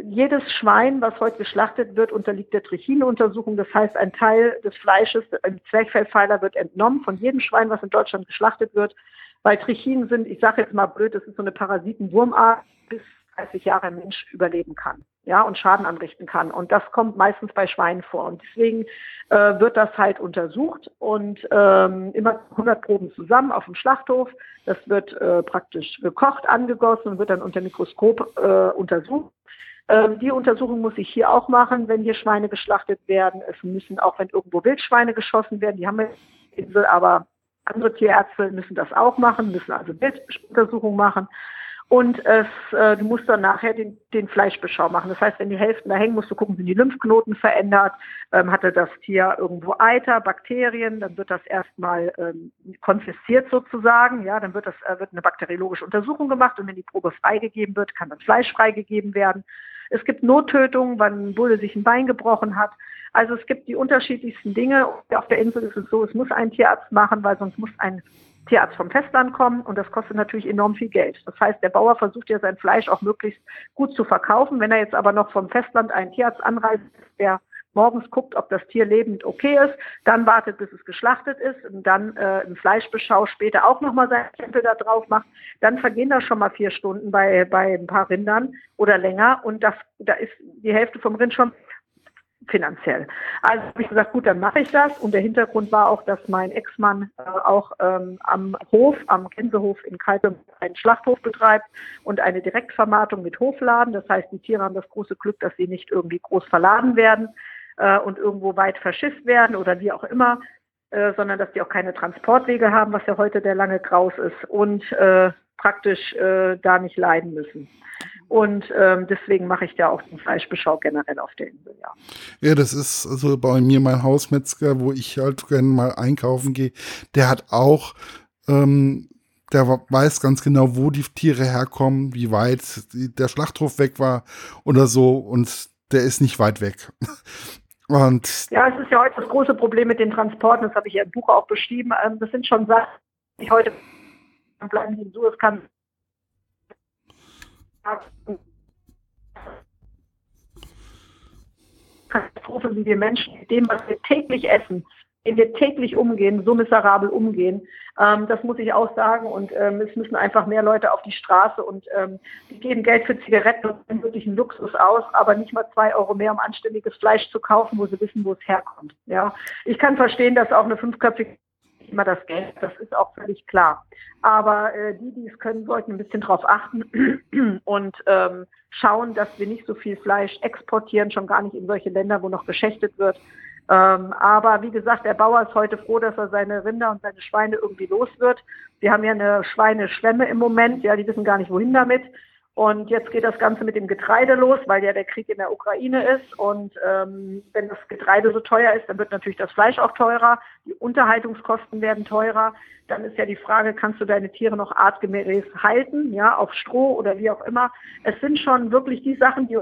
jedes Schwein, was heute geschlachtet wird, unterliegt der Trichinuntersuchung. Das heißt, ein Teil des Fleisches, ein Zwerchfellpfeiler wird entnommen von jedem Schwein, was in Deutschland geschlachtet wird. Weil Trichinen sind, ich sage jetzt mal blöd, das ist so eine Parasitenwurmart, bis 30 Jahre ein Mensch überleben kann ja, und Schaden anrichten kann. Und das kommt meistens bei Schweinen vor. Und deswegen äh, wird das halt untersucht und ähm, immer 100 Proben zusammen auf dem Schlachthof. Das wird äh, praktisch gekocht, angegossen und wird dann unter Mikroskop äh, untersucht. Ähm, die Untersuchung muss ich hier auch machen, wenn hier Schweine geschlachtet werden. Es müssen auch, wenn irgendwo Wildschweine geschossen werden, die haben wir Insel, aber andere Tierärzte müssen das auch machen, müssen also Bilduntersuchungen machen. Und es, äh, du musst dann nachher den, den Fleischbeschau machen. Das heißt, wenn die Hälften da hängen, musst du gucken, sind die Lymphknoten verändert, ähm, hatte das Tier irgendwo Eiter, Bakterien, dann wird das erstmal ähm, konfisziert sozusagen, ja, dann wird das äh, wird eine bakteriologische Untersuchung gemacht und wenn die Probe freigegeben wird, kann das Fleisch freigegeben werden. Es gibt Nottötungen, wann ein Bulle sich ein Bein gebrochen hat. Also es gibt die unterschiedlichsten Dinge. Auf der Insel ist es so, es muss ein Tierarzt machen, weil sonst muss ein Tierarzt vom Festland kommen und das kostet natürlich enorm viel Geld. Das heißt, der Bauer versucht ja sein Fleisch auch möglichst gut zu verkaufen. Wenn er jetzt aber noch vom Festland einen Tierarzt anreist, der morgens guckt, ob das Tier lebend okay ist, dann wartet, bis es geschlachtet ist und dann äh, im Fleischbeschau später auch nochmal sein Tempel da drauf macht, dann vergehen da schon mal vier Stunden bei, bei ein paar Rindern oder länger und das, da ist die Hälfte vom Rind schon finanziell. Also habe ich gesagt, gut, dann mache ich das. Und der Hintergrund war auch, dass mein Ex-Mann äh, auch ähm, am Hof, am Gänsehof in Kalpe einen Schlachthof betreibt und eine Direktvermarktung mit Hofladen. Das heißt, die Tiere haben das große Glück, dass sie nicht irgendwie groß verladen werden äh, und irgendwo weit verschifft werden oder wie auch immer, äh, sondern dass die auch keine Transportwege haben, was ja heute der lange Graus ist und äh, praktisch äh, da nicht leiden müssen. Und ähm, deswegen mache ich da auch den Fleischbeschau generell auf der Insel, ja. Ja, das ist also bei mir mein Hausmetzger, wo ich halt gerne mal einkaufen gehe. Der hat auch, ähm, der weiß ganz genau, wo die Tiere herkommen, wie weit der Schlachthof weg war oder so. Und der ist nicht weit weg. *laughs* Und ja, es ist ja heute das große Problem mit den Transporten, das habe ich ja im Buch auch beschrieben. Ähm, das sind schon Sachen, die heute bleiben sie in Suezkanal Katastrophe, wie wir Menschen mit dem, was wir täglich essen, in wir täglich umgehen, so miserabel umgehen. Ähm, das muss ich auch sagen. Und ähm, es müssen einfach mehr Leute auf die Straße und ähm, die geben Geld für Zigaretten und wirklich einen Luxus aus, aber nicht mal zwei Euro mehr, um anständiges Fleisch zu kaufen, wo sie wissen, wo es herkommt. Ja, ich kann verstehen, dass auch eine fünfköpfige immer das Geld, das ist auch völlig klar. Aber äh, die, die es können, sollten ein bisschen drauf achten *clears throat* und ähm, schauen, dass wir nicht so viel Fleisch exportieren, schon gar nicht in solche Länder, wo noch geschächtet wird, ähm, aber wie gesagt, der Bauer ist heute froh, dass er seine Rinder und seine Schweine irgendwie los wird. Wir haben ja eine Schweineschwemme im Moment, ja, die wissen gar nicht, wohin damit. Und jetzt geht das Ganze mit dem Getreide los, weil ja der Krieg in der Ukraine ist. Und ähm, wenn das Getreide so teuer ist, dann wird natürlich das Fleisch auch teurer. Die Unterhaltungskosten werden teurer. Dann ist ja die Frage, kannst du deine Tiere noch artgemäß halten, ja, auf Stroh oder wie auch immer. Es sind schon wirklich die Sachen, die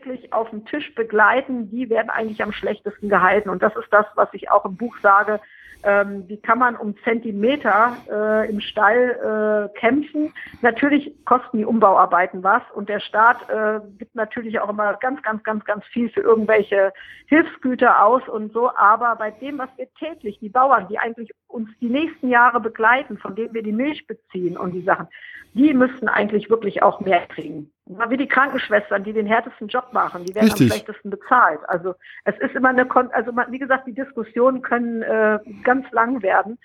wirklich auf dem Tisch begleiten, die werden eigentlich am schlechtesten gehalten. Und das ist das, was ich auch im Buch sage. Ähm, wie kann man um Zentimeter äh, im Stall äh, kämpfen? Natürlich kosten die Umbauarbeiten was und der Staat äh, gibt natürlich auch immer ganz, ganz, ganz, ganz viel für irgendwelche Hilfsgüter aus und so. Aber bei dem, was wir täglich, die Bauern, die eigentlich uns die nächsten Jahre begleiten, von denen wir die Milch beziehen und die Sachen, die müssten eigentlich wirklich auch mehr kriegen. Wie die Krankenschwestern, die den härtesten Job machen, die werden Richtig. am schlechtesten bezahlt. Also es ist immer eine, Kon also wie gesagt, die Diskussionen können äh, ganz lang werden,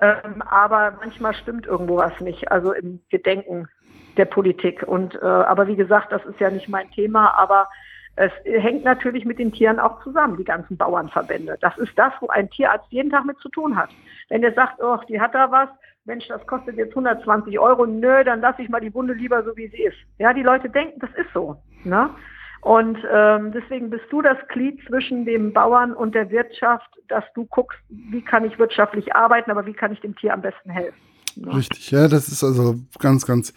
ähm, aber manchmal stimmt irgendwo was nicht, also im Gedenken der Politik. Und äh, aber wie gesagt, das ist ja nicht mein Thema, aber es hängt natürlich mit den Tieren auch zusammen, die ganzen Bauernverbände. Das ist das, wo ein Tierarzt jeden Tag mit zu tun hat. Wenn er sagt, oh, die hat da was, Mensch, das kostet jetzt 120 Euro, nö, dann lasse ich mal die Wunde lieber so, wie sie ist. Ja, die Leute denken, das ist so. Ne? Und ähm, deswegen bist du das Glied zwischen dem Bauern und der Wirtschaft, dass du guckst, wie kann ich wirtschaftlich arbeiten, aber wie kann ich dem Tier am besten helfen. Ne? Richtig, ja, das ist also ganz, ganz.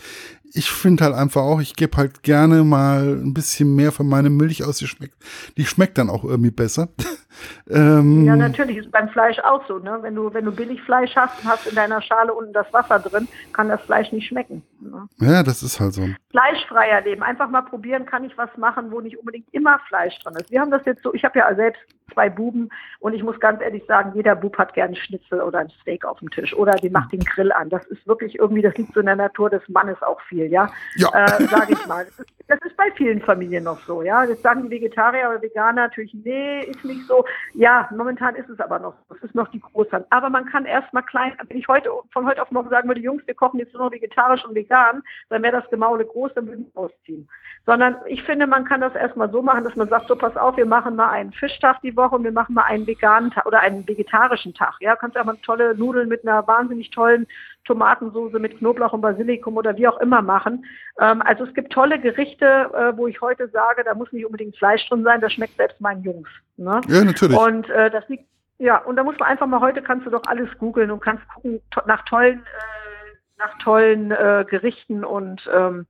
Ich finde halt einfach auch, ich gebe halt gerne mal ein bisschen mehr von meiner Milch aus, die schmeckt, die schmeckt dann auch irgendwie besser. *laughs* ähm, ja, natürlich ist beim Fleisch auch so, ne? Wenn du, wenn du Billigfleisch hast und hast in deiner Schale unten das Wasser drin, kann das Fleisch nicht schmecken. Ne? Ja, das ist halt so. Fleischfreier leben. Einfach mal probieren, kann ich was machen, wo nicht unbedingt immer Fleisch drin ist. Wir haben das jetzt so, ich habe ja selbst zwei Buben und ich muss ganz ehrlich sagen, jeder Bub hat gerne Schnitzel oder ein Steak auf dem Tisch oder die macht den Grill an. Das ist wirklich irgendwie, das liegt so in der Natur des Mannes auch viel, ja, ja. Äh, sage ich mal. Das ist, bei vielen Familien noch so, ja. Das sagen die Vegetarier oder Veganer natürlich, nee, ist nicht so. Ja, momentan ist es aber noch, das ist noch die Großhand. Aber man kann erst mal klein, wenn ich heute von heute auf morgen sagen würde, Jungs, wir kochen jetzt nur noch vegetarisch und vegan, dann wäre das Gemaule groß, dann würden wir ausziehen. Sondern ich finde, man kann das erstmal so machen, dass man sagt, so pass auf, wir machen mal einen Fischtag die Woche und wir machen mal einen veganen Tag oder einen vegetarischen Tag. Ja, kannst aber tolle Nudeln mit einer wahnsinnig tollen Tomatensoße mit Knoblauch und Basilikum oder wie auch immer machen. Ähm, also es gibt tolle Gerichte, äh, wo ich heute sage, da muss nicht unbedingt Fleisch drin sein, das schmeckt selbst meinen Jungs. Ne? Ja, natürlich. Und äh, das liegt, ja, und da muss man einfach mal, heute kannst du doch alles googeln und kannst gucken to nach tollen, äh, nach tollen äh, Gerichten und ähm,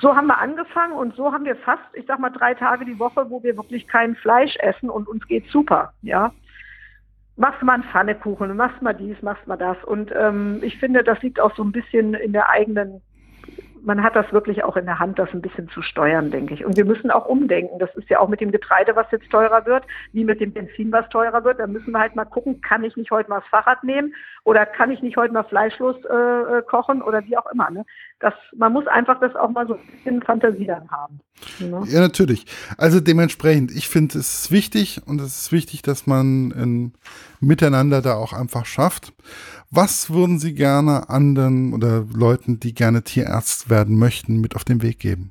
so haben wir angefangen und so haben wir fast, ich sag mal, drei Tage die Woche, wo wir wirklich kein Fleisch essen und uns geht super, ja. Machst mal einen Pfannekuchen, machst mal dies, machst mal das. Und ähm, ich finde, das liegt auch so ein bisschen in der eigenen man hat das wirklich auch in der Hand, das ein bisschen zu steuern, denke ich. Und wir müssen auch umdenken. Das ist ja auch mit dem Getreide, was jetzt teurer wird, wie mit dem Benzin, was teurer wird. Da müssen wir halt mal gucken, kann ich nicht heute mal das Fahrrad nehmen oder kann ich nicht heute mal fleischlos äh, äh kochen oder wie auch immer. Ne? Das, man muss einfach das auch mal so ein bisschen Fantasie dann haben. Ne? Ja, natürlich. Also dementsprechend, ich finde es ist wichtig und es ist wichtig, dass man ein Miteinander da auch einfach schafft. Was würden Sie gerne anderen oder Leuten, die gerne Tierarzt werden möchten, mit auf den Weg geben?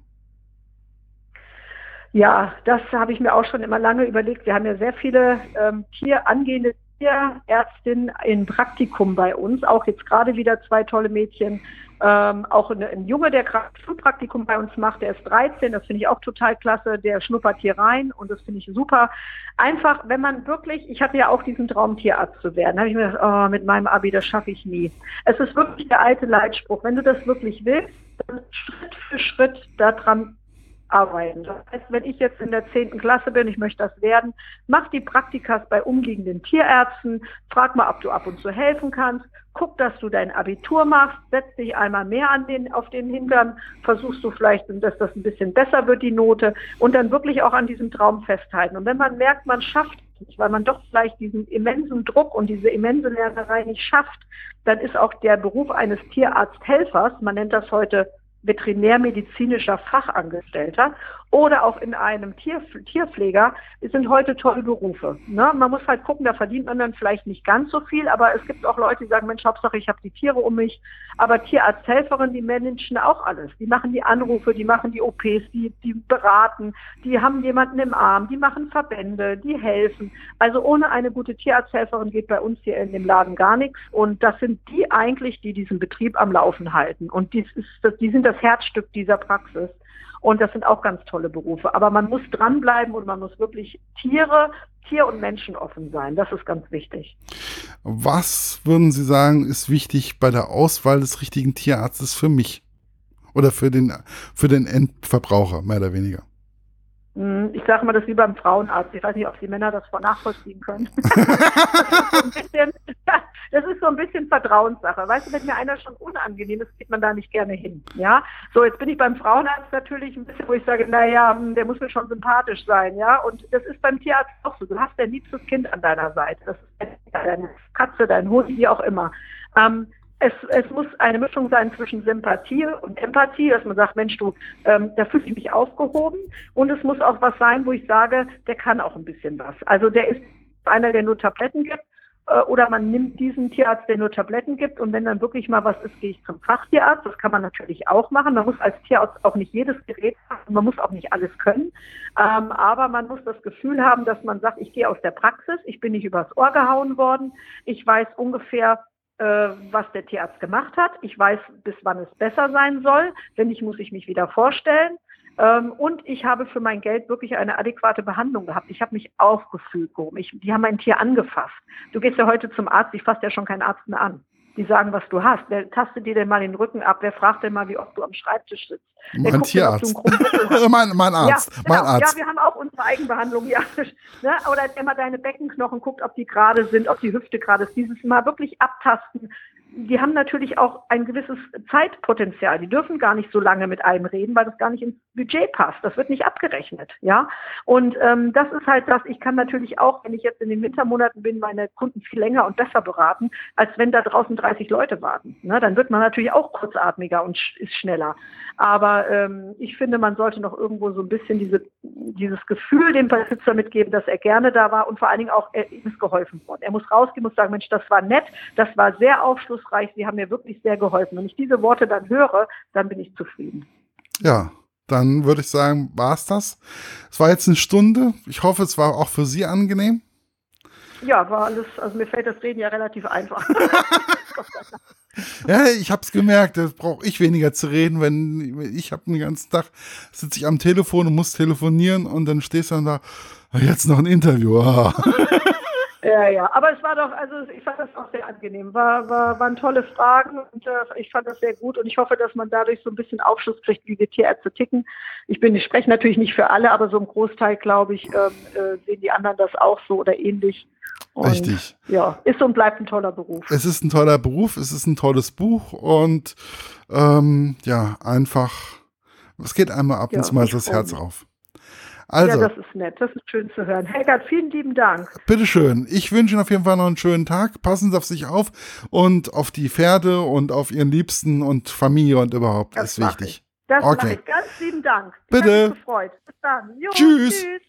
Ja, das habe ich mir auch schon immer lange überlegt. Wir haben ja sehr viele ähm, Tier, angehende Tierärztinnen in Praktikum bei uns, auch jetzt gerade wieder zwei tolle Mädchen, ähm, auch ein, ein Junge, der gerade Schulpraktikum bei uns macht, der ist 13, das finde ich auch total klasse, der schnuppert hier rein und das finde ich super. Einfach, wenn man wirklich, ich hatte ja auch diesen Traum, Tierarzt zu werden, habe ich mir gedacht, oh, mit meinem Abi, das schaffe ich nie. Es ist wirklich der alte Leitspruch, wenn du das wirklich willst, dann Schritt für Schritt daran arbeiten. Das heißt, wenn ich jetzt in der zehnten Klasse bin, ich möchte das werden, mach die Praktikas bei umliegenden Tierärzten, frag mal, ob du ab und zu helfen kannst, guck, dass du dein Abitur machst, setz dich einmal mehr an den, auf den Hintern, versuchst du vielleicht, dass das ein bisschen besser wird, die Note, und dann wirklich auch an diesem Traum festhalten. Und wenn man merkt, man schafft es nicht, weil man doch vielleicht diesen immensen Druck und diese immense Lernerei nicht schafft, dann ist auch der Beruf eines Tierarzthelfers, man nennt das heute veterinärmedizinischer Fachangestellter oder auch in einem Tier, Tierpfleger sind heute tolle Berufe. Ne? Man muss halt gucken, da verdient man dann vielleicht nicht ganz so viel, aber es gibt auch Leute, die sagen, Mensch, Hauptsache ich habe die Tiere um mich. Aber Tierarzthelferin, die managen auch alles. Die machen die Anrufe, die machen die OPs, die, die beraten, die haben jemanden im Arm, die machen Verbände, die helfen. Also ohne eine gute Tierarzthelferin geht bei uns hier in dem Laden gar nichts. Und das sind die eigentlich, die diesen Betrieb am Laufen halten. Und die, ist, die sind das Herzstück dieser Praxis. Und das sind auch ganz tolle Berufe. Aber man muss dranbleiben und man muss wirklich Tiere, Tier- und Menschen offen sein. Das ist ganz wichtig. Was würden Sie sagen, ist wichtig bei der Auswahl des richtigen Tierarztes für mich? Oder für den, für den Endverbraucher, mehr oder weniger? Hm, ich sage mal, das ist wie beim Frauenarzt. Ich weiß nicht, ob die Männer das nachvollziehen können. *laughs* *laughs* das, ist so ein bisschen Vertrauenssache. Weißt du, wenn mir einer schon unangenehm ist, geht man da nicht gerne hin. Ja, so jetzt bin ich beim Frauenarzt natürlich ein bisschen, wo ich sage, naja, hm, der muss mir schon sympathisch sein. Ja, und das ist beim Tierarzt auch so. Du hast dein liebstes Kind an deiner Seite. Das ist deine Katze, dein Hund, wie auch immer. Ähm, es, es muss eine Mischung sein zwischen Sympathie und Empathie, dass man sagt, Mensch, du, ähm, da fühle ich mich aufgehoben. Und es muss auch was sein, wo ich sage, der kann auch ein bisschen was. Also der ist einer, der nur Tabletten gibt, äh, oder man nimmt diesen Tierarzt, der nur Tabletten gibt. Und wenn dann wirklich mal was ist, gehe ich zum Fachtierarzt. Das kann man natürlich auch machen. Man muss als Tierarzt auch nicht jedes Gerät haben. Man muss auch nicht alles können. Ähm, aber man muss das Gefühl haben, dass man sagt, ich gehe aus der Praxis. Ich bin nicht übers Ohr gehauen worden. Ich weiß ungefähr, äh, was der Tierarzt gemacht hat. Ich weiß, bis wann es besser sein soll. Wenn nicht, muss ich mich wieder vorstellen. Ähm, und ich habe für mein Geld wirklich eine adäquate Behandlung gehabt. Ich habe mich aufgefühlt, ich, die haben mein Tier angefasst. Du gehst ja heute zum Arzt, ich fasse ja schon keinen Arzt mehr an die sagen, was du hast. Wer tastet dir denn mal den Rücken ab? Wer fragt denn mal, wie oft du am Schreibtisch sitzt? Wer mein Tierarzt. *laughs* mein, mein Arzt. Ja, genau. mein Arzt. ja, wir haben auch unsere Eigenbehandlung. Ja. *laughs* Ne? Oder immer deine Beckenknochen guckt, ob die gerade sind, ob die Hüfte gerade ist. Dieses Mal wirklich abtasten, die haben natürlich auch ein gewisses Zeitpotenzial. Die dürfen gar nicht so lange mit einem reden, weil das gar nicht ins Budget passt. Das wird nicht abgerechnet, ja. Und ähm, das ist halt das. Ich kann natürlich auch, wenn ich jetzt in den Wintermonaten bin, meine Kunden viel länger und besser beraten, als wenn da draußen 30 Leute warten. Ne? Dann wird man natürlich auch kurzatmiger und sch ist schneller. Aber ähm, ich finde, man sollte noch irgendwo so ein bisschen diese, dieses Gefühl dem Besitzer mitgeben, dass er gerne da war und vor allen Dingen auch, er, ihm ist geholfen worden. Er muss rausgehen, muss sagen, Mensch, das war nett, das war sehr aufschlussreich, Sie haben mir wirklich sehr geholfen. Wenn ich diese Worte dann höre, dann bin ich zufrieden. Ja, dann würde ich sagen, war es das. Es war jetzt eine Stunde. Ich hoffe, es war auch für Sie angenehm. Ja, war alles, also mir fällt das Reden ja relativ einfach. *laughs* ja, ich habe es gemerkt, da brauche ich weniger zu reden, wenn ich habe den ganzen Tag, sitze ich am Telefon und muss telefonieren und dann stehst du dann da, jetzt noch ein Interview. *laughs* Ja, ja, aber es war doch, also ich fand das auch sehr angenehm. War, war, waren tolle Fragen und äh, ich fand das sehr gut und ich hoffe, dass man dadurch so ein bisschen Aufschluss kriegt, wie wir Tierärzte ticken. Ich bin, ich spreche natürlich nicht für alle, aber so im Großteil, glaube ich, ähm, äh, sehen die anderen das auch so oder ähnlich. Und, Richtig. Ja, ist und bleibt ein toller Beruf. Es ist ein toller Beruf, es ist ein tolles Buch und ähm, ja, einfach, es geht einmal ab ja, und zu mal das Herz auf. Also, ja, das ist nett, das ist schön zu hören. Helgert, vielen lieben Dank. Bitteschön. Ich wünsche Ihnen auf jeden Fall noch einen schönen Tag. Passen Sie auf sich auf und auf die Pferde und auf Ihren Liebsten und Familie und überhaupt. Das ist wichtig. Ich. Das okay. mache ich. Ganz lieben Dank. Bitte. Ich gefreut. Bis dann. Jo, tschüss. tschüss.